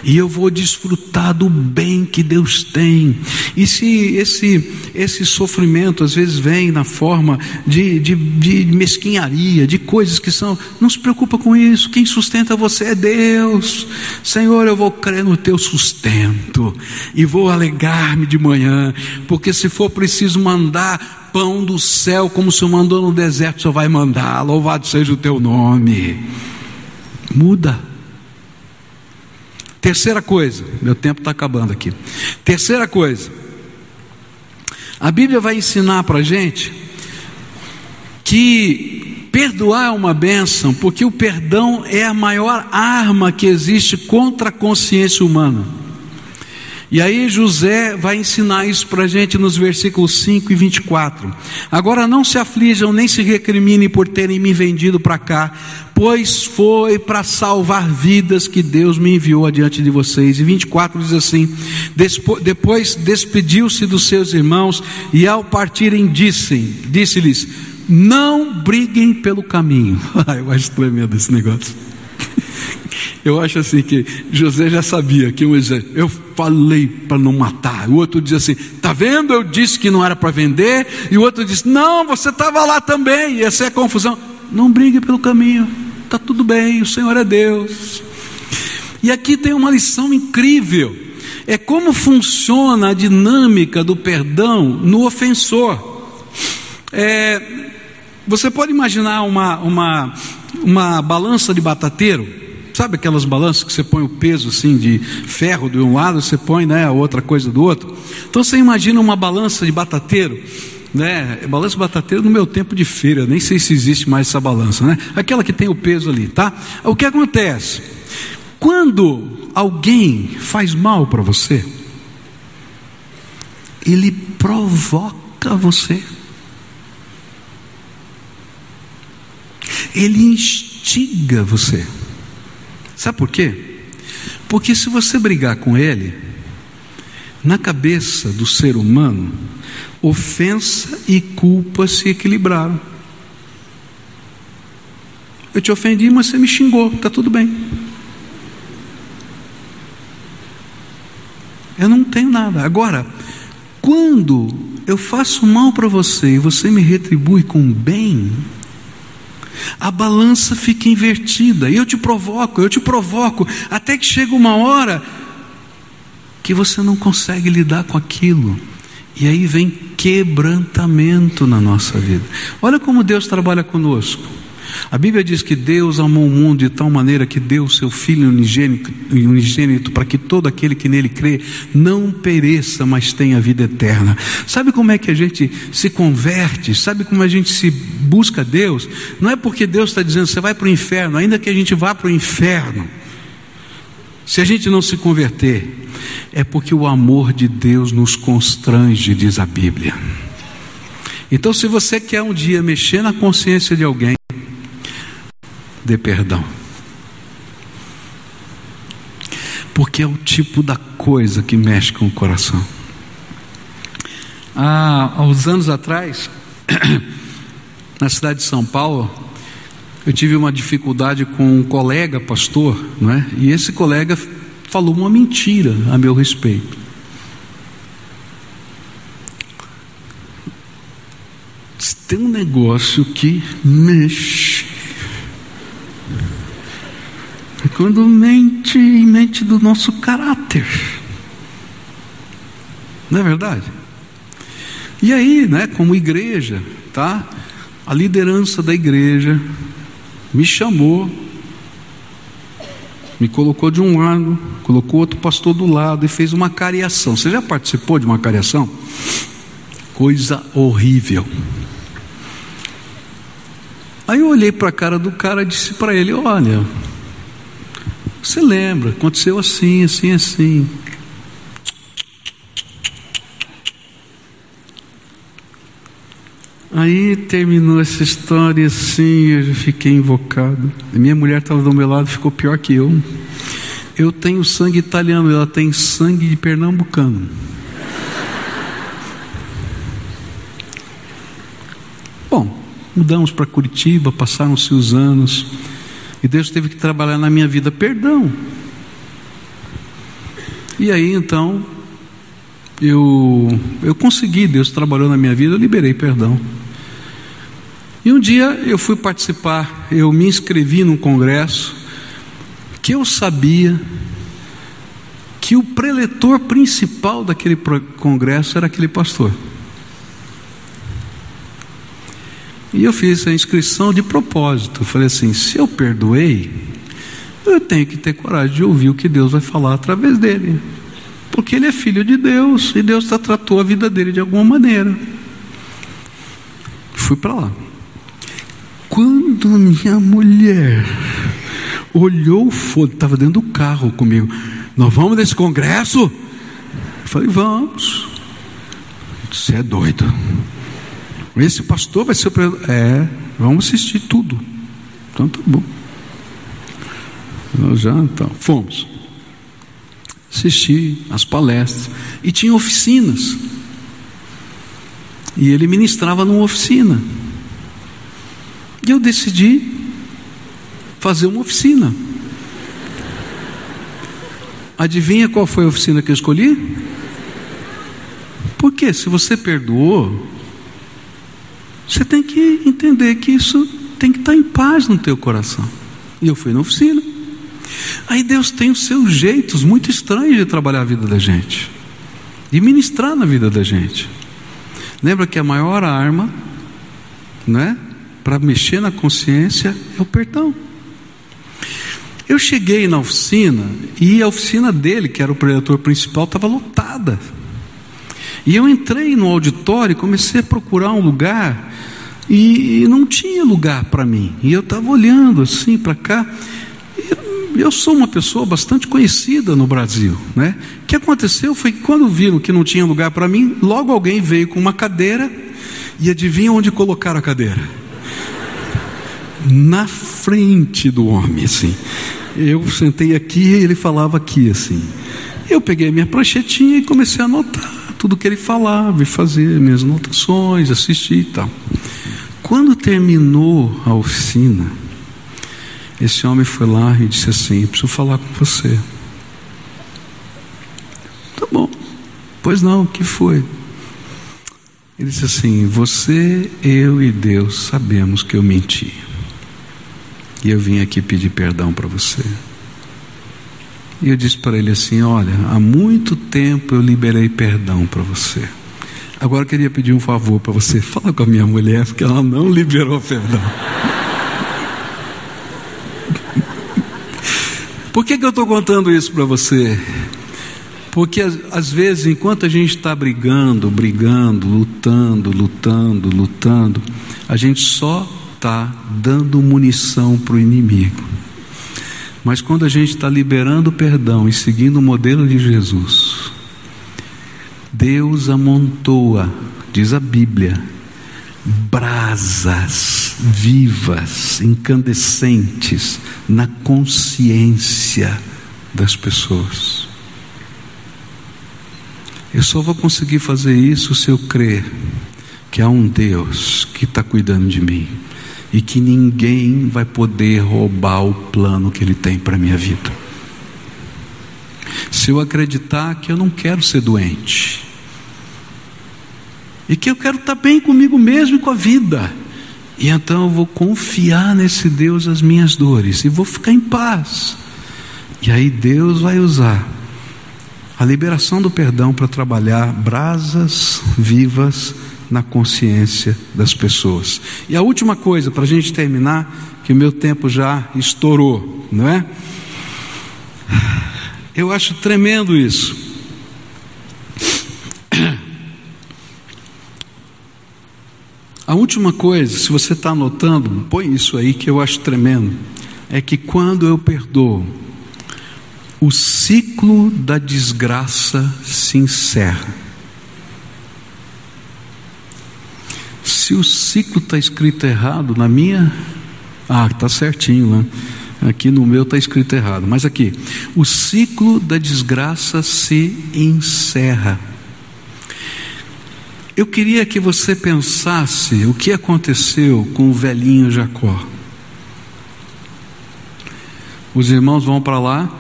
e eu vou desfrutar do bem que Deus tem. E se esse, esse sofrimento às vezes vem na forma de, de, de mesquinharia, de coisas que são, não se preocupa com isso, quem sustenta você é Deus. Senhor, eu vou crer no teu sustento e vou alegar-me de manhã, porque se for preciso mandar pão do céu, como o Senhor mandou no deserto, o Senhor vai mandar, louvado seja o teu nome. Muda Terceira coisa, meu tempo está acabando aqui. Terceira coisa, a Bíblia vai ensinar para a gente que perdoar é uma bênção, porque o perdão é a maior arma que existe contra a consciência humana. E aí José vai ensinar isso para a gente nos versículos 5 e 24. Agora não se aflijam nem se recriminem por terem me vendido para cá, pois foi para salvar vidas que Deus me enviou adiante de vocês. E 24 diz assim: Depois despediu-se dos seus irmãos e ao partirem disse, disse-lhes: Não briguem pelo caminho. Eu acho tremendo esse negócio. Eu acho assim que José já sabia que um exército, eu falei para não matar. O outro dizia assim: tá vendo? Eu disse que não era para vender. E o outro disse: não, você estava lá também. E essa é a confusão. Não brigue pelo caminho. Tá tudo bem. O Senhor é Deus. E aqui tem uma lição incrível. É como funciona a dinâmica do perdão no ofensor. É, você pode imaginar uma, uma, uma balança de batateiro? Sabe aquelas balanças que você põe o peso assim de ferro de um lado, você põe né, a outra coisa do outro? Então você imagina uma balança de batateiro, né? Balança batateiro no meu tempo de feira, nem sei se existe mais essa balança, né? Aquela que tem o peso ali, tá? O que acontece? Quando alguém faz mal para você, ele provoca você. ele instiga você. Sabe por quê? Porque se você brigar com ele, na cabeça do ser humano, ofensa e culpa se equilibraram. Eu te ofendi, mas você me xingou, está tudo bem. Eu não tenho nada. Agora, quando eu faço mal para você e você me retribui com bem, a balança fica invertida, eu te provoco, eu te provoco, até que chega uma hora que você não consegue lidar com aquilo, e aí vem quebrantamento na nossa vida. Olha como Deus trabalha conosco. A Bíblia diz que Deus amou o mundo de tal maneira que deu o seu Filho unigênito, unigênito para que todo aquele que nele crê não pereça, mas tenha vida eterna. Sabe como é que a gente se converte? Sabe como a gente se busca Deus? Não é porque Deus está dizendo você vai para o inferno, ainda que a gente vá para o inferno. Se a gente não se converter, é porque o amor de Deus nos constrange, diz a Bíblia. Então, se você quer um dia mexer na consciência de alguém, dê perdão. Porque é o tipo da coisa que mexe com o coração. Há, uns anos atrás, na cidade de São Paulo, eu tive uma dificuldade com um colega pastor, não é? E esse colega falou uma mentira a meu respeito. Tem um negócio que mexe quando mente mente do nosso caráter. Não é verdade? E aí, né, como igreja, tá? A liderança da igreja me chamou, me colocou de um lado, colocou outro pastor do lado e fez uma cariação. Você já participou de uma cariação? Coisa horrível. Aí eu olhei para a cara do cara e disse para ele: Olha, você lembra, aconteceu assim, assim, assim. Aí terminou essa história assim, eu fiquei invocado. Minha mulher estava do meu lado, ficou pior que eu. Eu tenho sangue italiano, ela tem sangue de pernambucano. Bom, mudamos para Curitiba, passaram-se os anos. E Deus teve que trabalhar na minha vida perdão. E aí então, eu, eu consegui, Deus trabalhou na minha vida, eu liberei perdão. E um dia eu fui participar, eu me inscrevi num congresso, que eu sabia que o preletor principal daquele congresso era aquele pastor. E eu fiz a inscrição de propósito. Falei assim: se eu perdoei, eu tenho que ter coragem de ouvir o que Deus vai falar através dele. Porque ele é filho de Deus e Deus tratou a vida dele de alguma maneira. Fui para lá. Quando minha mulher olhou o fogo, estava dentro do carro comigo. Nós vamos nesse congresso? Eu falei, vamos. Você é doido. Esse pastor vai ser o É, vamos assistir tudo. Então tá bom. Nós já então, fomos. Assisti as palestras. E tinha oficinas. E ele ministrava numa oficina. E eu decidi fazer uma oficina. Adivinha qual foi a oficina que eu escolhi? Porque se você perdoou, você tem que entender que isso tem que estar em paz no teu coração. E eu fui na oficina. Aí Deus tem os seus jeitos muito estranhos de trabalhar a vida da gente, de ministrar na vida da gente. Lembra que a maior arma, né, para mexer na consciência é o perdão. Eu cheguei na oficina e a oficina dele, que era o predator principal, estava lotada. E eu entrei no auditório comecei a procurar um lugar e, não tinha lugar para mim. E eu estava olhando assim para cá. Eu sou uma pessoa bastante conhecida no Brasil, né? O que aconteceu foi que quando viram que não tinha lugar para mim, logo alguém veio com uma cadeira e adivinha onde colocaram a cadeira? na frente do homem, assim. Eu sentei aqui e ele falava aqui, assim. Eu peguei minha pranchetinha e comecei a anotar tudo que ele falava e fazer minhas anotações, assistir e tal. Quando terminou a oficina, esse homem foi lá e disse assim: Preciso falar com você. Tá bom, pois não, o que foi? Ele disse assim: Você, eu e Deus sabemos que eu menti. E eu vim aqui pedir perdão para você. E eu disse para ele assim: Olha, há muito tempo eu liberei perdão para você. Agora eu queria pedir um favor para você. Fala com a minha mulher, porque ela não liberou perdão. Por que, que eu estou contando isso para você? Porque às vezes, enquanto a gente está brigando, brigando, lutando, lutando, lutando, a gente só está dando munição para o inimigo. Mas quando a gente está liberando perdão e seguindo o modelo de Jesus, Deus amontoa, diz a Bíblia, brasas vivas, incandescentes na consciência das pessoas. Eu só vou conseguir fazer isso se eu crer que há um Deus que está cuidando de mim e que ninguém vai poder roubar o plano que Ele tem para a minha vida. Se eu acreditar que eu não quero ser doente, e que eu quero estar bem comigo mesmo e com a vida, e então eu vou confiar nesse Deus as minhas dores, e vou ficar em paz, e aí Deus vai usar a liberação do perdão para trabalhar brasas vivas na consciência das pessoas. E a última coisa, para a gente terminar, que o meu tempo já estourou, não é? Eu acho tremendo isso. A última coisa, se você está anotando, põe isso aí que eu acho tremendo, é que quando eu perdoo, o ciclo da desgraça se encerra. Se o ciclo está escrito errado, na minha. Ah, está certinho lá. Aqui no meu está escrito errado. Mas aqui, o ciclo da desgraça se encerra. Eu queria que você pensasse o que aconteceu com o velhinho Jacó. Os irmãos vão para lá,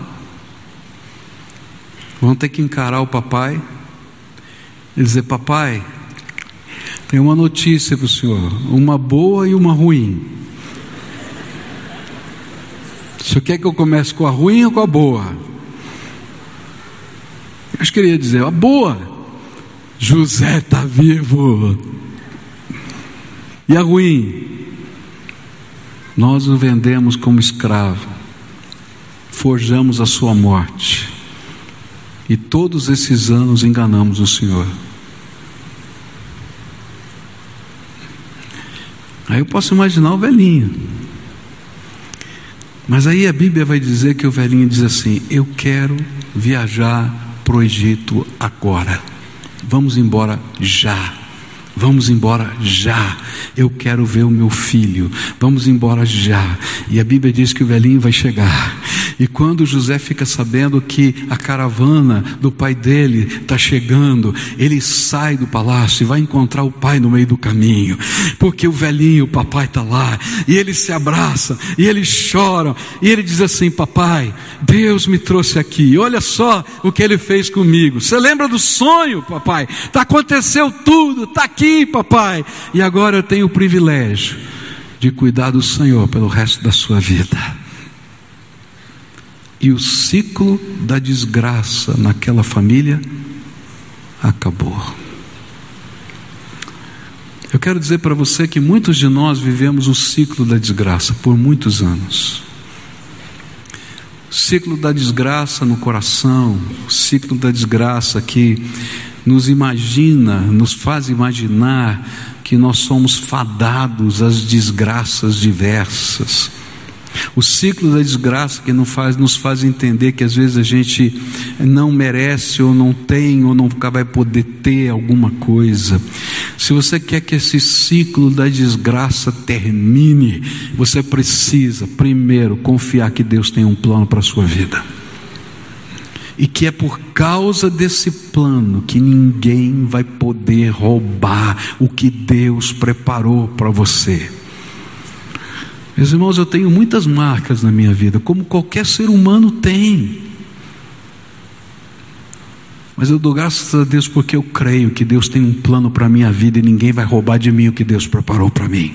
vão ter que encarar o papai e dizer: Papai, tem uma notícia para o senhor, uma boa e uma ruim. O senhor quer que eu comece com a ruim ou com a boa? Eu queria dizer, a boa. José está vivo. E a ruim? Nós o vendemos como escravo, forjamos a sua morte, e todos esses anos enganamos o Senhor. Aí eu posso imaginar o velhinho. Mas aí a Bíblia vai dizer que o velhinho diz assim: Eu quero viajar para o Egito agora. Vamos embora já. Vamos embora já. Eu quero ver o meu filho. Vamos embora já. E a Bíblia diz que o velhinho vai chegar. E quando José fica sabendo que a caravana do pai dele está chegando, ele sai do palácio e vai encontrar o pai no meio do caminho, porque o velhinho, o papai está lá, e eles se abraçam, e eles choram, e ele diz assim: Papai, Deus me trouxe aqui, olha só o que ele fez comigo. Você lembra do sonho, papai? Tá, aconteceu tudo, está aqui, papai, e agora eu tenho o privilégio de cuidar do Senhor pelo resto da sua vida e o ciclo da desgraça naquela família acabou. Eu quero dizer para você que muitos de nós vivemos o ciclo da desgraça por muitos anos. Ciclo da desgraça no coração, ciclo da desgraça que nos imagina, nos faz imaginar que nós somos fadados às desgraças diversas O ciclo da desgraça que nos faz, entender que às vezes a gente não merece, ou não tem, ou nunca vai poder ter alguma coisa. Se você quer que esse ciclo da desgraça termine, você precisa, primeiro, confiar que Deus tem um plano para a sua vida e que é por causa desse plano que ninguém vai poder roubar o que Deus preparou para você. Meus irmãos, eu tenho muitas marcas na minha vida, como qualquer ser humano tem. Mas eu dou graças a Deus porque eu creio que Deus tem um plano para a minha vida e ninguém vai roubar de mim o que Deus preparou para mim.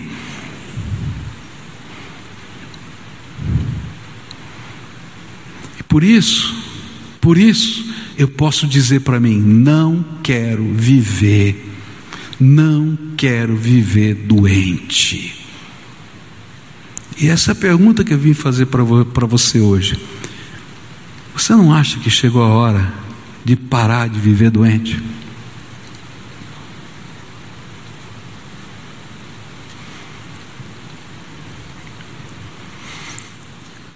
E por isso, por isso, eu posso dizer para mim: não quero viver, não quero viver doente. E essa é a pergunta que eu vim fazer para você hoje. Você não acha que chegou a hora de parar de viver doente?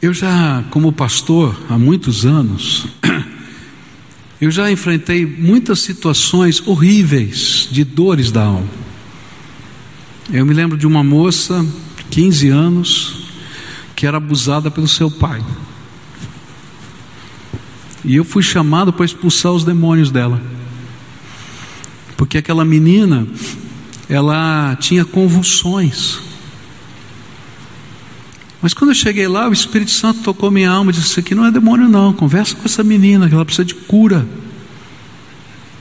Eu já, como pastor, há muitos anos, eu já enfrentei muitas situações horríveis de dores da alma. Eu me lembro de uma moça, 15 anos, que era abusada pelo seu pai. E eu fui chamado para expulsar os demônios dela. Porque aquela menina, ela tinha convulsões. Mas quando eu cheguei lá, o Espírito Santo tocou minha alma e disse: Isso aqui não é demônio, não. Conversa com essa menina, que ela precisa de cura.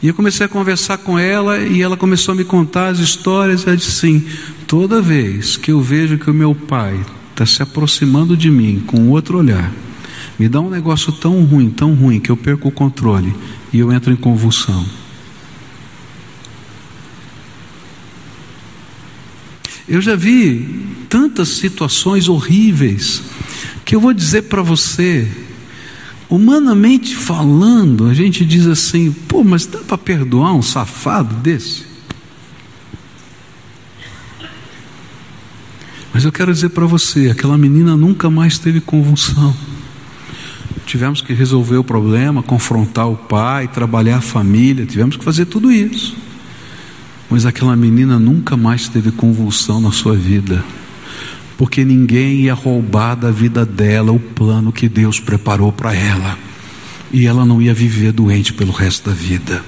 E eu comecei a conversar com ela e ela começou a me contar as histórias. Ela disse assim: Toda vez que eu vejo que o meu pai está se aproximando de mim com outro olhar, me dá um negócio tão ruim, tão ruim, que eu perco o controle e eu entro em convulsão. Eu já vi tantas situações horríveis que eu vou dizer para você, humanamente falando, a gente diz assim: pô, mas dá para perdoar um safado desse? Mas eu quero dizer para você: aquela menina nunca mais teve convulsão. Tivemos que resolver o problema, confrontar o pai, trabalhar a família, tivemos que fazer tudo isso. Mas aquela menina nunca mais teve convulsão na sua vida, porque ninguém ia roubar da vida dela o plano que Deus preparou para ela, e ela não ia viver doente pelo resto da vida.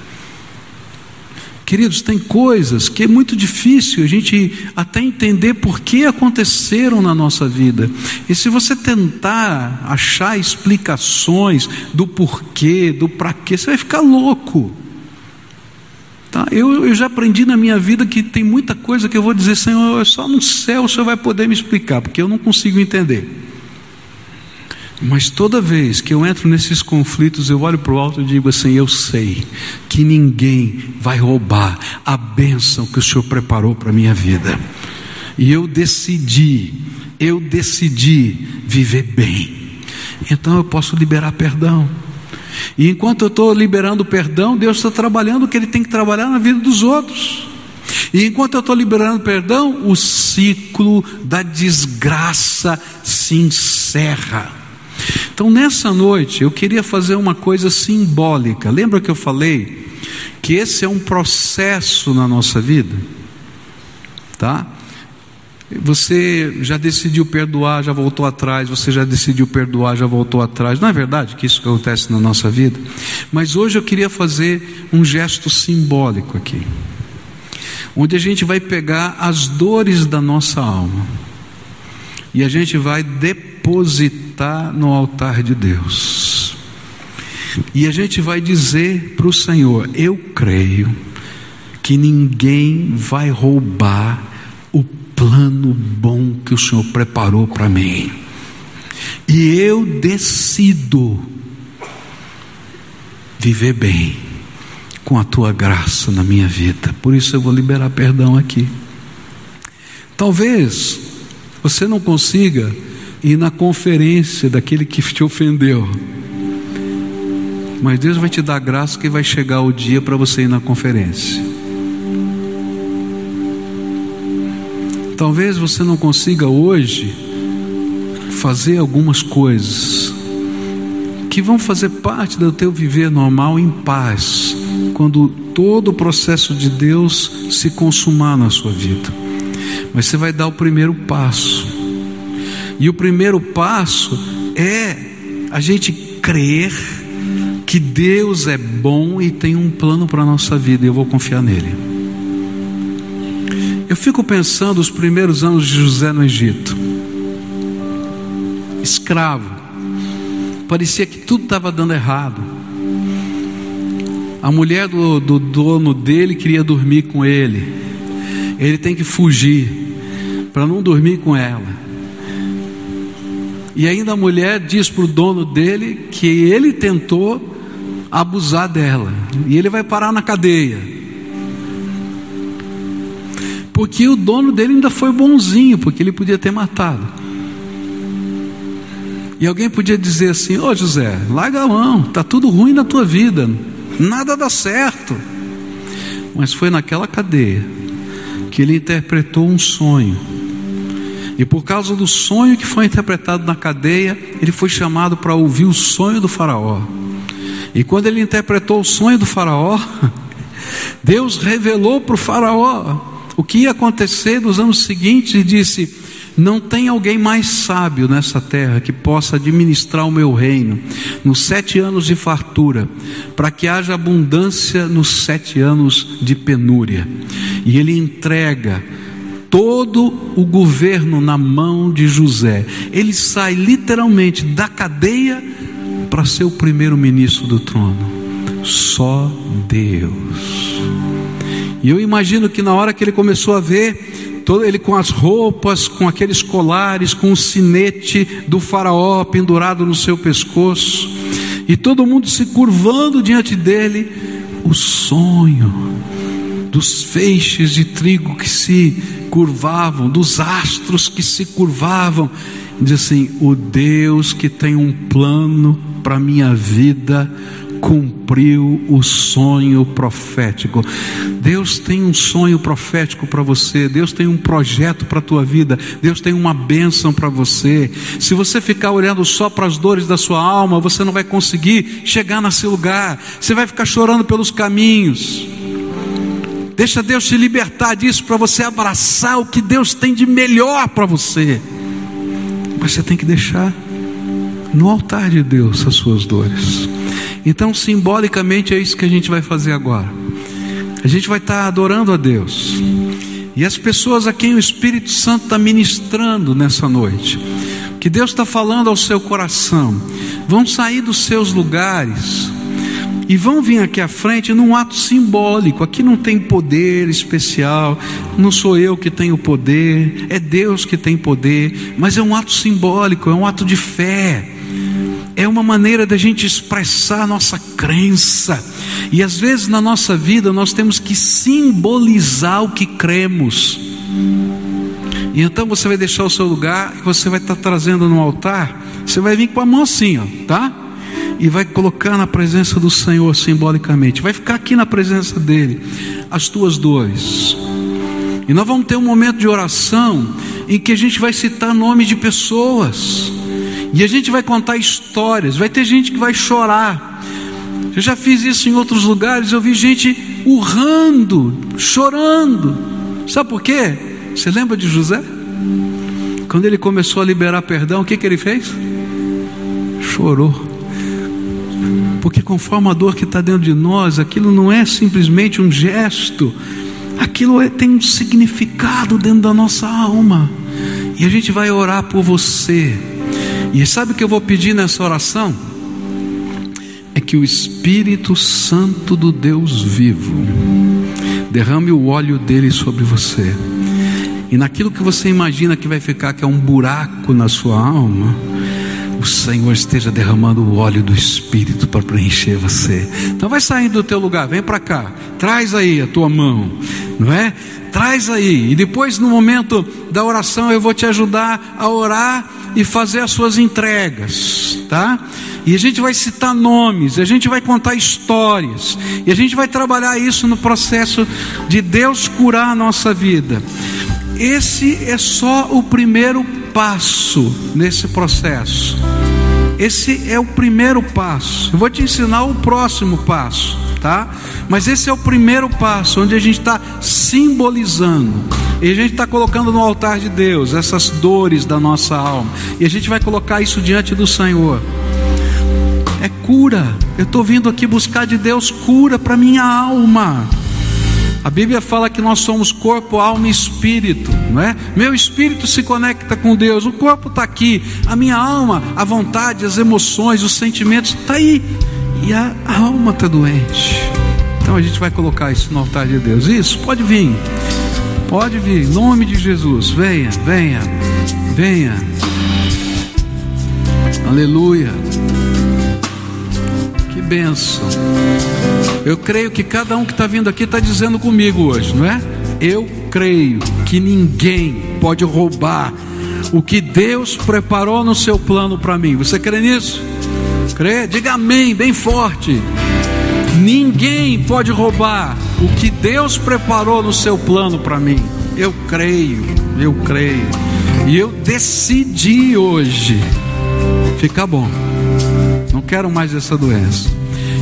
Queridos, tem coisas que é muito difícil a gente até entender por que aconteceram na nossa vida. E se você tentar achar explicações do porquê, do para quê, você vai ficar louco. Tá? Eu, eu já aprendi na minha vida que tem muita coisa que eu vou dizer, Senhor, só no céu o Senhor vai poder me explicar, porque eu não consigo entender. Mas toda vez que eu entro nesses conflitos, eu olho para o alto e digo assim: Eu sei que ninguém vai roubar a bênção que o Senhor preparou para a minha vida. E eu decidi, eu decidi viver bem. Então eu posso liberar perdão. E enquanto eu estou liberando perdão, Deus está trabalhando o que Ele tem que trabalhar na vida dos outros. E enquanto eu estou liberando perdão, o ciclo da desgraça se encerra. Então, nessa noite, eu queria fazer uma coisa simbólica. Lembra que eu falei que esse é um processo na nossa vida? Tá? Você já decidiu perdoar, já voltou atrás, você já decidiu perdoar, já voltou atrás. Não é verdade que isso acontece na nossa vida? Mas hoje eu queria fazer um gesto simbólico aqui, onde a gente vai pegar as dores da nossa alma e a gente vai depositar no altar de Deus. E a gente vai dizer para o Senhor: Eu creio que ninguém vai roubar plano bom que o Senhor preparou para mim. E eu decido viver bem com a tua graça na minha vida. Por isso eu vou liberar perdão aqui. Talvez você não consiga ir na conferência daquele que te ofendeu. Mas Deus vai te dar graça que vai chegar o dia para você ir na conferência. Talvez você não consiga hoje fazer algumas coisas que vão fazer parte do teu viver normal em paz, quando todo o processo de Deus se consumar na sua vida. Mas você vai dar o primeiro passo. E o primeiro passo é a gente crer que Deus é bom e tem um plano para a nossa vida, e eu vou confiar nele. Eu fico pensando os primeiros anos de José no Egito, escravo, parecia que tudo estava dando errado. A mulher do, do dono dele queria dormir com ele, ele tem que fugir para não dormir com ela. E ainda a mulher diz para o dono dele que ele tentou abusar dela, e ele vai parar na cadeia porque o dono dele ainda foi bonzinho, porque ele podia ter matado. E alguém podia dizer assim: Ô oh, José, larga a mão, está tudo ruim na tua vida, nada dá certo. Mas foi naquela cadeia que ele interpretou um sonho. E por causa do sonho que foi interpretado na cadeia, ele foi chamado para ouvir o sonho do Faraó. E quando ele interpretou o sonho do Faraó, Deus revelou para o Faraó o que ia acontecer nos anos seguintes e disse: Não tem alguém mais sábio nessa terra que possa administrar o meu reino nos sete anos de fartura, para que haja abundância nos sete anos de penúria. E ele entrega todo o governo na mão de José. Ele sai literalmente da cadeia para ser o primeiro ministro do trono. Só Deus. E eu imagino que na hora que ele começou a ver, todo ele com as roupas, com aqueles colares, com o sinete do faraó pendurado no seu pescoço, e todo mundo se curvando diante dele, o sonho dos feixes de trigo que se curvavam, dos astros que se curvavam, diz assim: o Deus que tem um plano para minha vida cumpriu o sonho profético. Deus tem um sonho profético para você, Deus tem um projeto para a tua vida, Deus tem uma bênção para você. Se você ficar olhando só para as dores da sua alma, você não vai conseguir chegar nesse lugar, você vai ficar chorando pelos caminhos. Deixa Deus te libertar disso para você abraçar o que Deus tem de melhor para você. Mas você tem que deixar no altar de Deus as suas dores. Então, simbolicamente, é isso que a gente vai fazer agora. A gente vai estar adorando a Deus. E as pessoas a quem o Espírito Santo está ministrando nessa noite, que Deus está falando ao seu coração, vão sair dos seus lugares e vão vir aqui à frente num ato simbólico. Aqui não tem poder especial, não sou eu que tenho poder, é Deus que tem poder, mas é um ato simbólico, é um ato de fé é uma maneira da gente expressar a nossa crença. E às vezes na nossa vida nós temos que simbolizar o que cremos. E então você vai deixar o seu lugar e você vai estar trazendo no altar. Você vai vir com a mão assim, ó, tá? E vai colocar na presença do Senhor simbolicamente. Vai ficar aqui na presença dele as tuas dores. E nós vamos ter um momento de oração em que a gente vai citar nome de pessoas. E a gente vai contar histórias, vai ter gente que vai chorar. Eu já fiz isso em outros lugares, eu vi gente urrando, chorando. Sabe por quê? Você lembra de José? Quando ele começou a liberar perdão, o que, que ele fez? Chorou. Porque conforme a dor que está dentro de nós, aquilo não é simplesmente um gesto, aquilo é, tem um significado dentro da nossa alma. E a gente vai orar por você. E sabe o que eu vou pedir nessa oração? É que o Espírito Santo do Deus vivo derrame o óleo dele sobre você. E naquilo que você imagina que vai ficar, que é um buraco na sua alma, o Senhor esteja derramando o óleo do Espírito para preencher você. Então vai saindo do teu lugar, vem para cá, traz aí a tua mão, não é? Traz aí, e depois no momento da oração eu vou te ajudar a orar e fazer as suas entregas, tá? E a gente vai citar nomes, a gente vai contar histórias, e a gente vai trabalhar isso no processo de Deus curar a nossa vida. Esse é só o primeiro passo nesse processo. Esse é o primeiro passo. Eu vou te ensinar o próximo passo, tá? Mas esse é o primeiro passo, onde a gente está simbolizando. E a gente está colocando no altar de Deus essas dores da nossa alma. E a gente vai colocar isso diante do Senhor. É cura. Eu estou vindo aqui buscar de Deus cura para minha alma. A Bíblia fala que nós somos corpo, alma e espírito, não é? Meu espírito se conecta com Deus, o corpo está aqui, a minha alma, a vontade, as emoções, os sentimentos está aí, e a alma está doente. Então a gente vai colocar isso no altar de Deus. Isso, pode vir, pode vir, em nome de Jesus, venha, venha, venha. Aleluia. Que benção. Eu creio que cada um que está vindo aqui está dizendo comigo hoje, não é? Eu creio que ninguém pode roubar o que Deus preparou no seu plano para mim. Você crê nisso? Crê? Diga amém, bem forte. Ninguém pode roubar o que Deus preparou no seu plano para mim. Eu creio, eu creio. E eu decidi hoje ficar bom. Não quero mais essa doença.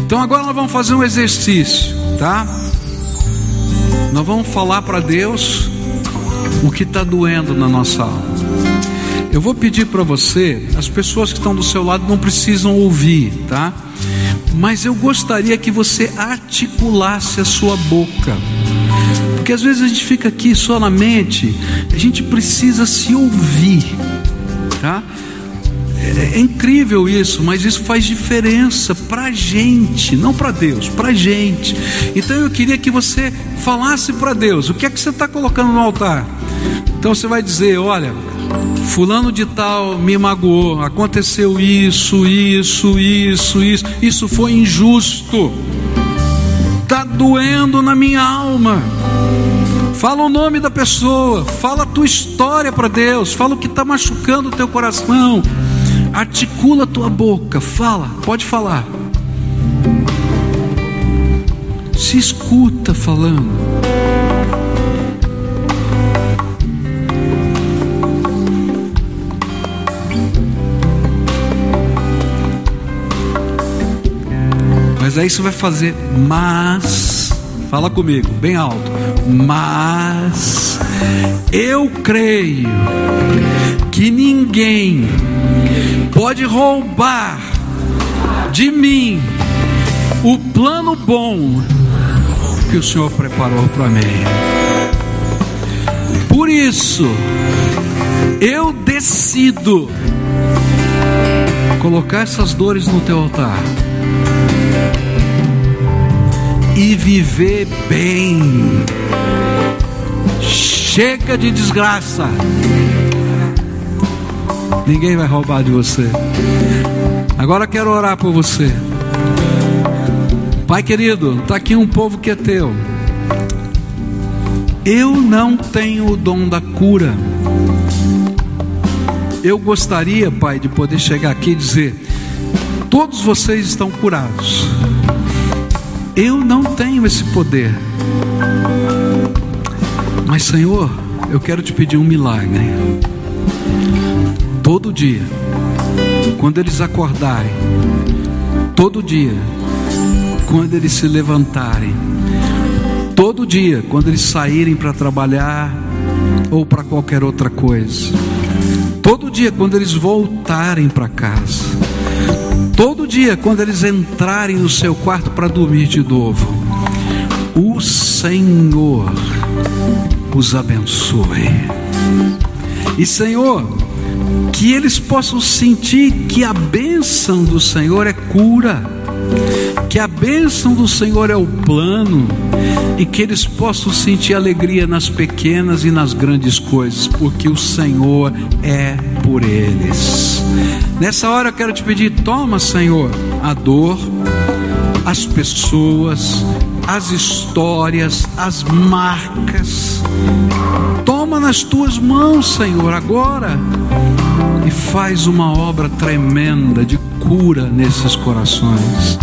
Então agora nós vamos fazer um exercício, tá? Nós vamos falar para Deus o que está doendo na nossa alma. Eu vou pedir para você, as pessoas que estão do seu lado não precisam ouvir, tá? Mas eu gostaria que você articulasse a sua boca. Porque às vezes a gente fica aqui só na mente, a gente precisa se ouvir, tá? É, é incrível isso, mas isso faz diferença para a gente, não para Deus, para a gente. Então eu queria que você falasse para Deus: o que é que você está colocando no altar? Então você vai dizer: olha, Fulano de Tal me magoou, aconteceu isso, isso, isso, isso, isso foi injusto, está doendo na minha alma. Fala o nome da pessoa, fala a tua história para Deus, fala o que está machucando o teu coração, Articula a tua boca, fala, pode falar. Se escuta falando. Mas aí você vai fazer, mas, fala comigo, bem alto, mas eu creio que ninguém pode roubar de mim o plano bom que o Senhor preparou para mim. Por isso, eu decido colocar essas dores no teu altar e viver bem. Chega de desgraça. Ninguém vai roubar de você. Agora quero orar por você. Pai querido, está aqui um povo que é teu. Eu não tenho o dom da cura. Eu gostaria, Pai, de poder chegar aqui e dizer: todos vocês estão curados. Eu não tenho esse poder. Mas, Senhor, eu quero te pedir um milagre todo dia, quando eles acordarem, todo dia, quando eles se levantarem, todo dia, quando eles saírem para trabalhar ou para qualquer outra coisa, todo dia, quando eles voltarem para casa, todo dia, quando eles entrarem no seu quarto para dormir de novo, o Senhor os abençoe. E Senhor, que eles possam sentir que a bênção do Senhor é cura, que a bênção do Senhor é o plano, e que eles possam sentir alegria nas pequenas e nas grandes coisas, porque o Senhor é por eles. Nessa hora eu quero te pedir: toma, Senhor, a dor, as pessoas, as histórias, as marcas. Toma nas tuas mãos, Senhor, agora e faz uma obra tremenda de cura nesses corações.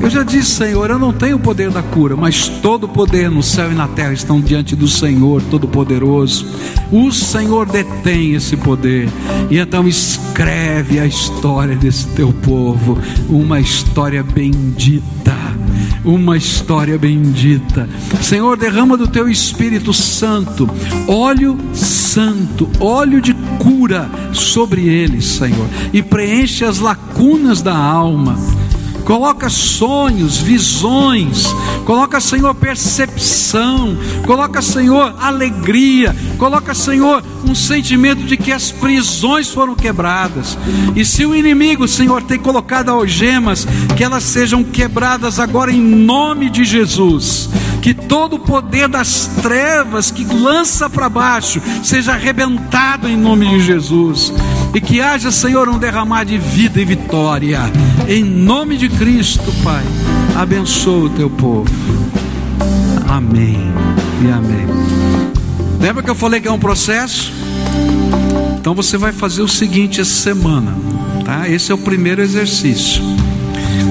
Eu já disse, Senhor, eu não tenho o poder da cura, mas todo o poder no céu e na terra estão diante do Senhor Todo-Poderoso. O Senhor detém esse poder. E então escreve a história desse teu povo, uma história bendita uma história bendita. Senhor, derrama do teu Espírito Santo, óleo santo, óleo de cura sobre eles, Senhor, e preenche as lacunas da alma coloca sonhos, visões, coloca, Senhor, percepção, coloca, Senhor, alegria, coloca, Senhor, um sentimento de que as prisões foram quebradas. E se o inimigo, Senhor, tem colocado algemas, que elas sejam quebradas agora em nome de Jesus. Que todo o poder das trevas que lança para baixo seja arrebentado em nome de Jesus e que haja, Senhor, um derramar de vida e vitória. Em nome de Cristo, Pai, abençoa o teu povo. Amém e amém. Lembra que eu falei que é um processo? Então você vai fazer o seguinte essa semana, tá? Esse é o primeiro exercício.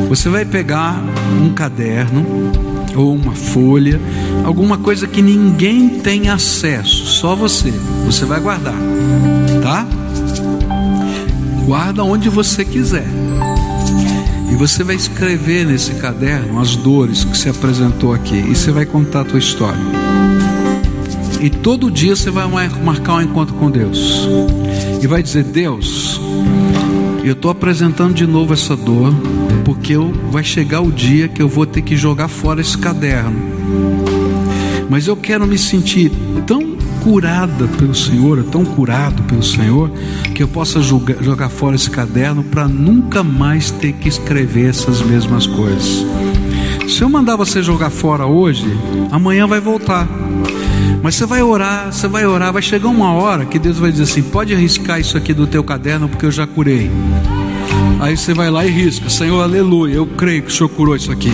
Você vai pegar um caderno ou uma folha, alguma coisa que ninguém tem acesso, só você. Você vai guardar, tá? Guarda onde você quiser. E você vai escrever nesse caderno as dores que se apresentou aqui. E você vai contar a tua história. E todo dia você vai marcar um encontro com Deus. E vai dizer: Deus, eu estou apresentando de novo essa dor. Porque eu, vai chegar o dia que eu vou ter que jogar fora esse caderno. Mas eu quero me sentir tão curada pelo Senhor, tão curado pelo Senhor, que eu possa jogar, jogar fora esse caderno para nunca mais ter que escrever essas mesmas coisas. Se eu mandar você jogar fora hoje, amanhã vai voltar. Mas você vai orar, você vai orar, vai chegar uma hora que Deus vai dizer assim: pode arriscar isso aqui do teu caderno, porque eu já curei. Aí você vai lá e risca, Senhor, aleluia, eu creio que o Senhor curou isso aqui.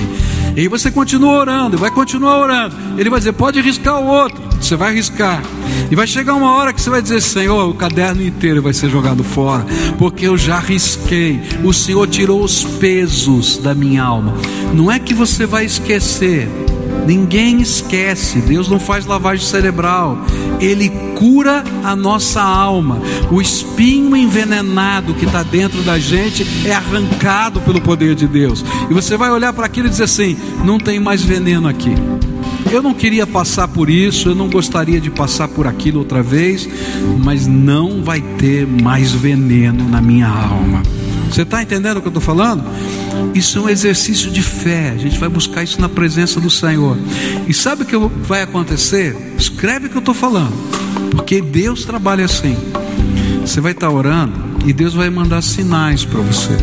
E você continua orando, vai continuar orando. Ele vai dizer: pode riscar o outro. Você vai arriscar. E vai chegar uma hora que você vai dizer: Senhor, o caderno inteiro vai ser jogado fora, porque eu já risquei. O Senhor tirou os pesos da minha alma. Não é que você vai esquecer. Ninguém esquece, Deus não faz lavagem cerebral, Ele cura a nossa alma. O espinho envenenado que está dentro da gente é arrancado pelo poder de Deus. E você vai olhar para aquilo e dizer assim: não tem mais veneno aqui. Eu não queria passar por isso, eu não gostaria de passar por aquilo outra vez, mas não vai ter mais veneno na minha alma. Você está entendendo o que eu estou falando? Isso é um exercício de fé. A gente vai buscar isso na presença do Senhor. E sabe o que vai acontecer? Escreve o que eu estou falando, porque Deus trabalha assim. Você vai estar tá orando e Deus vai mandar sinais para você.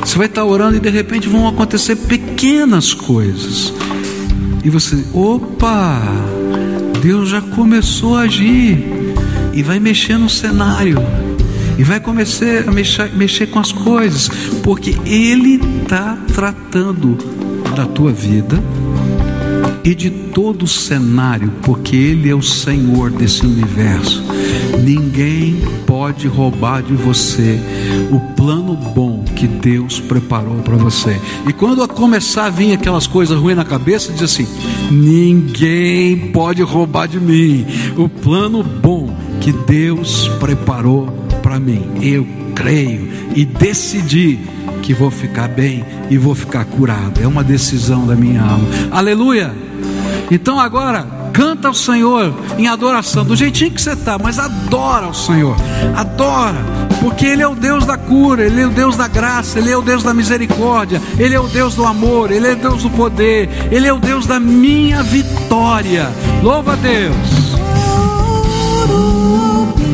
Você vai estar tá orando e de repente vão acontecer pequenas coisas e você, opa, Deus já começou a agir e vai mexer no cenário e vai começar a mexer, mexer com as coisas, porque Ele está tratando da tua vida e de todo o cenário, porque Ele é o Senhor desse universo. Ninguém pode roubar de você o plano bom que Deus preparou para você. E quando começar a vir aquelas coisas ruins na cabeça, diz assim: ninguém pode roubar de mim o plano bom que Deus preparou para mim. Eu creio e decidi que vou ficar bem e vou ficar curado. É uma decisão da minha alma. Aleluia! Então agora, canta ao Senhor em adoração, do jeitinho que você está, mas adora ao Senhor, adora, porque Ele é o Deus da cura, Ele é o Deus da graça, Ele é o Deus da misericórdia, Ele é o Deus do amor, Ele é o Deus do poder, Ele é o Deus da minha vitória. Louva a Deus.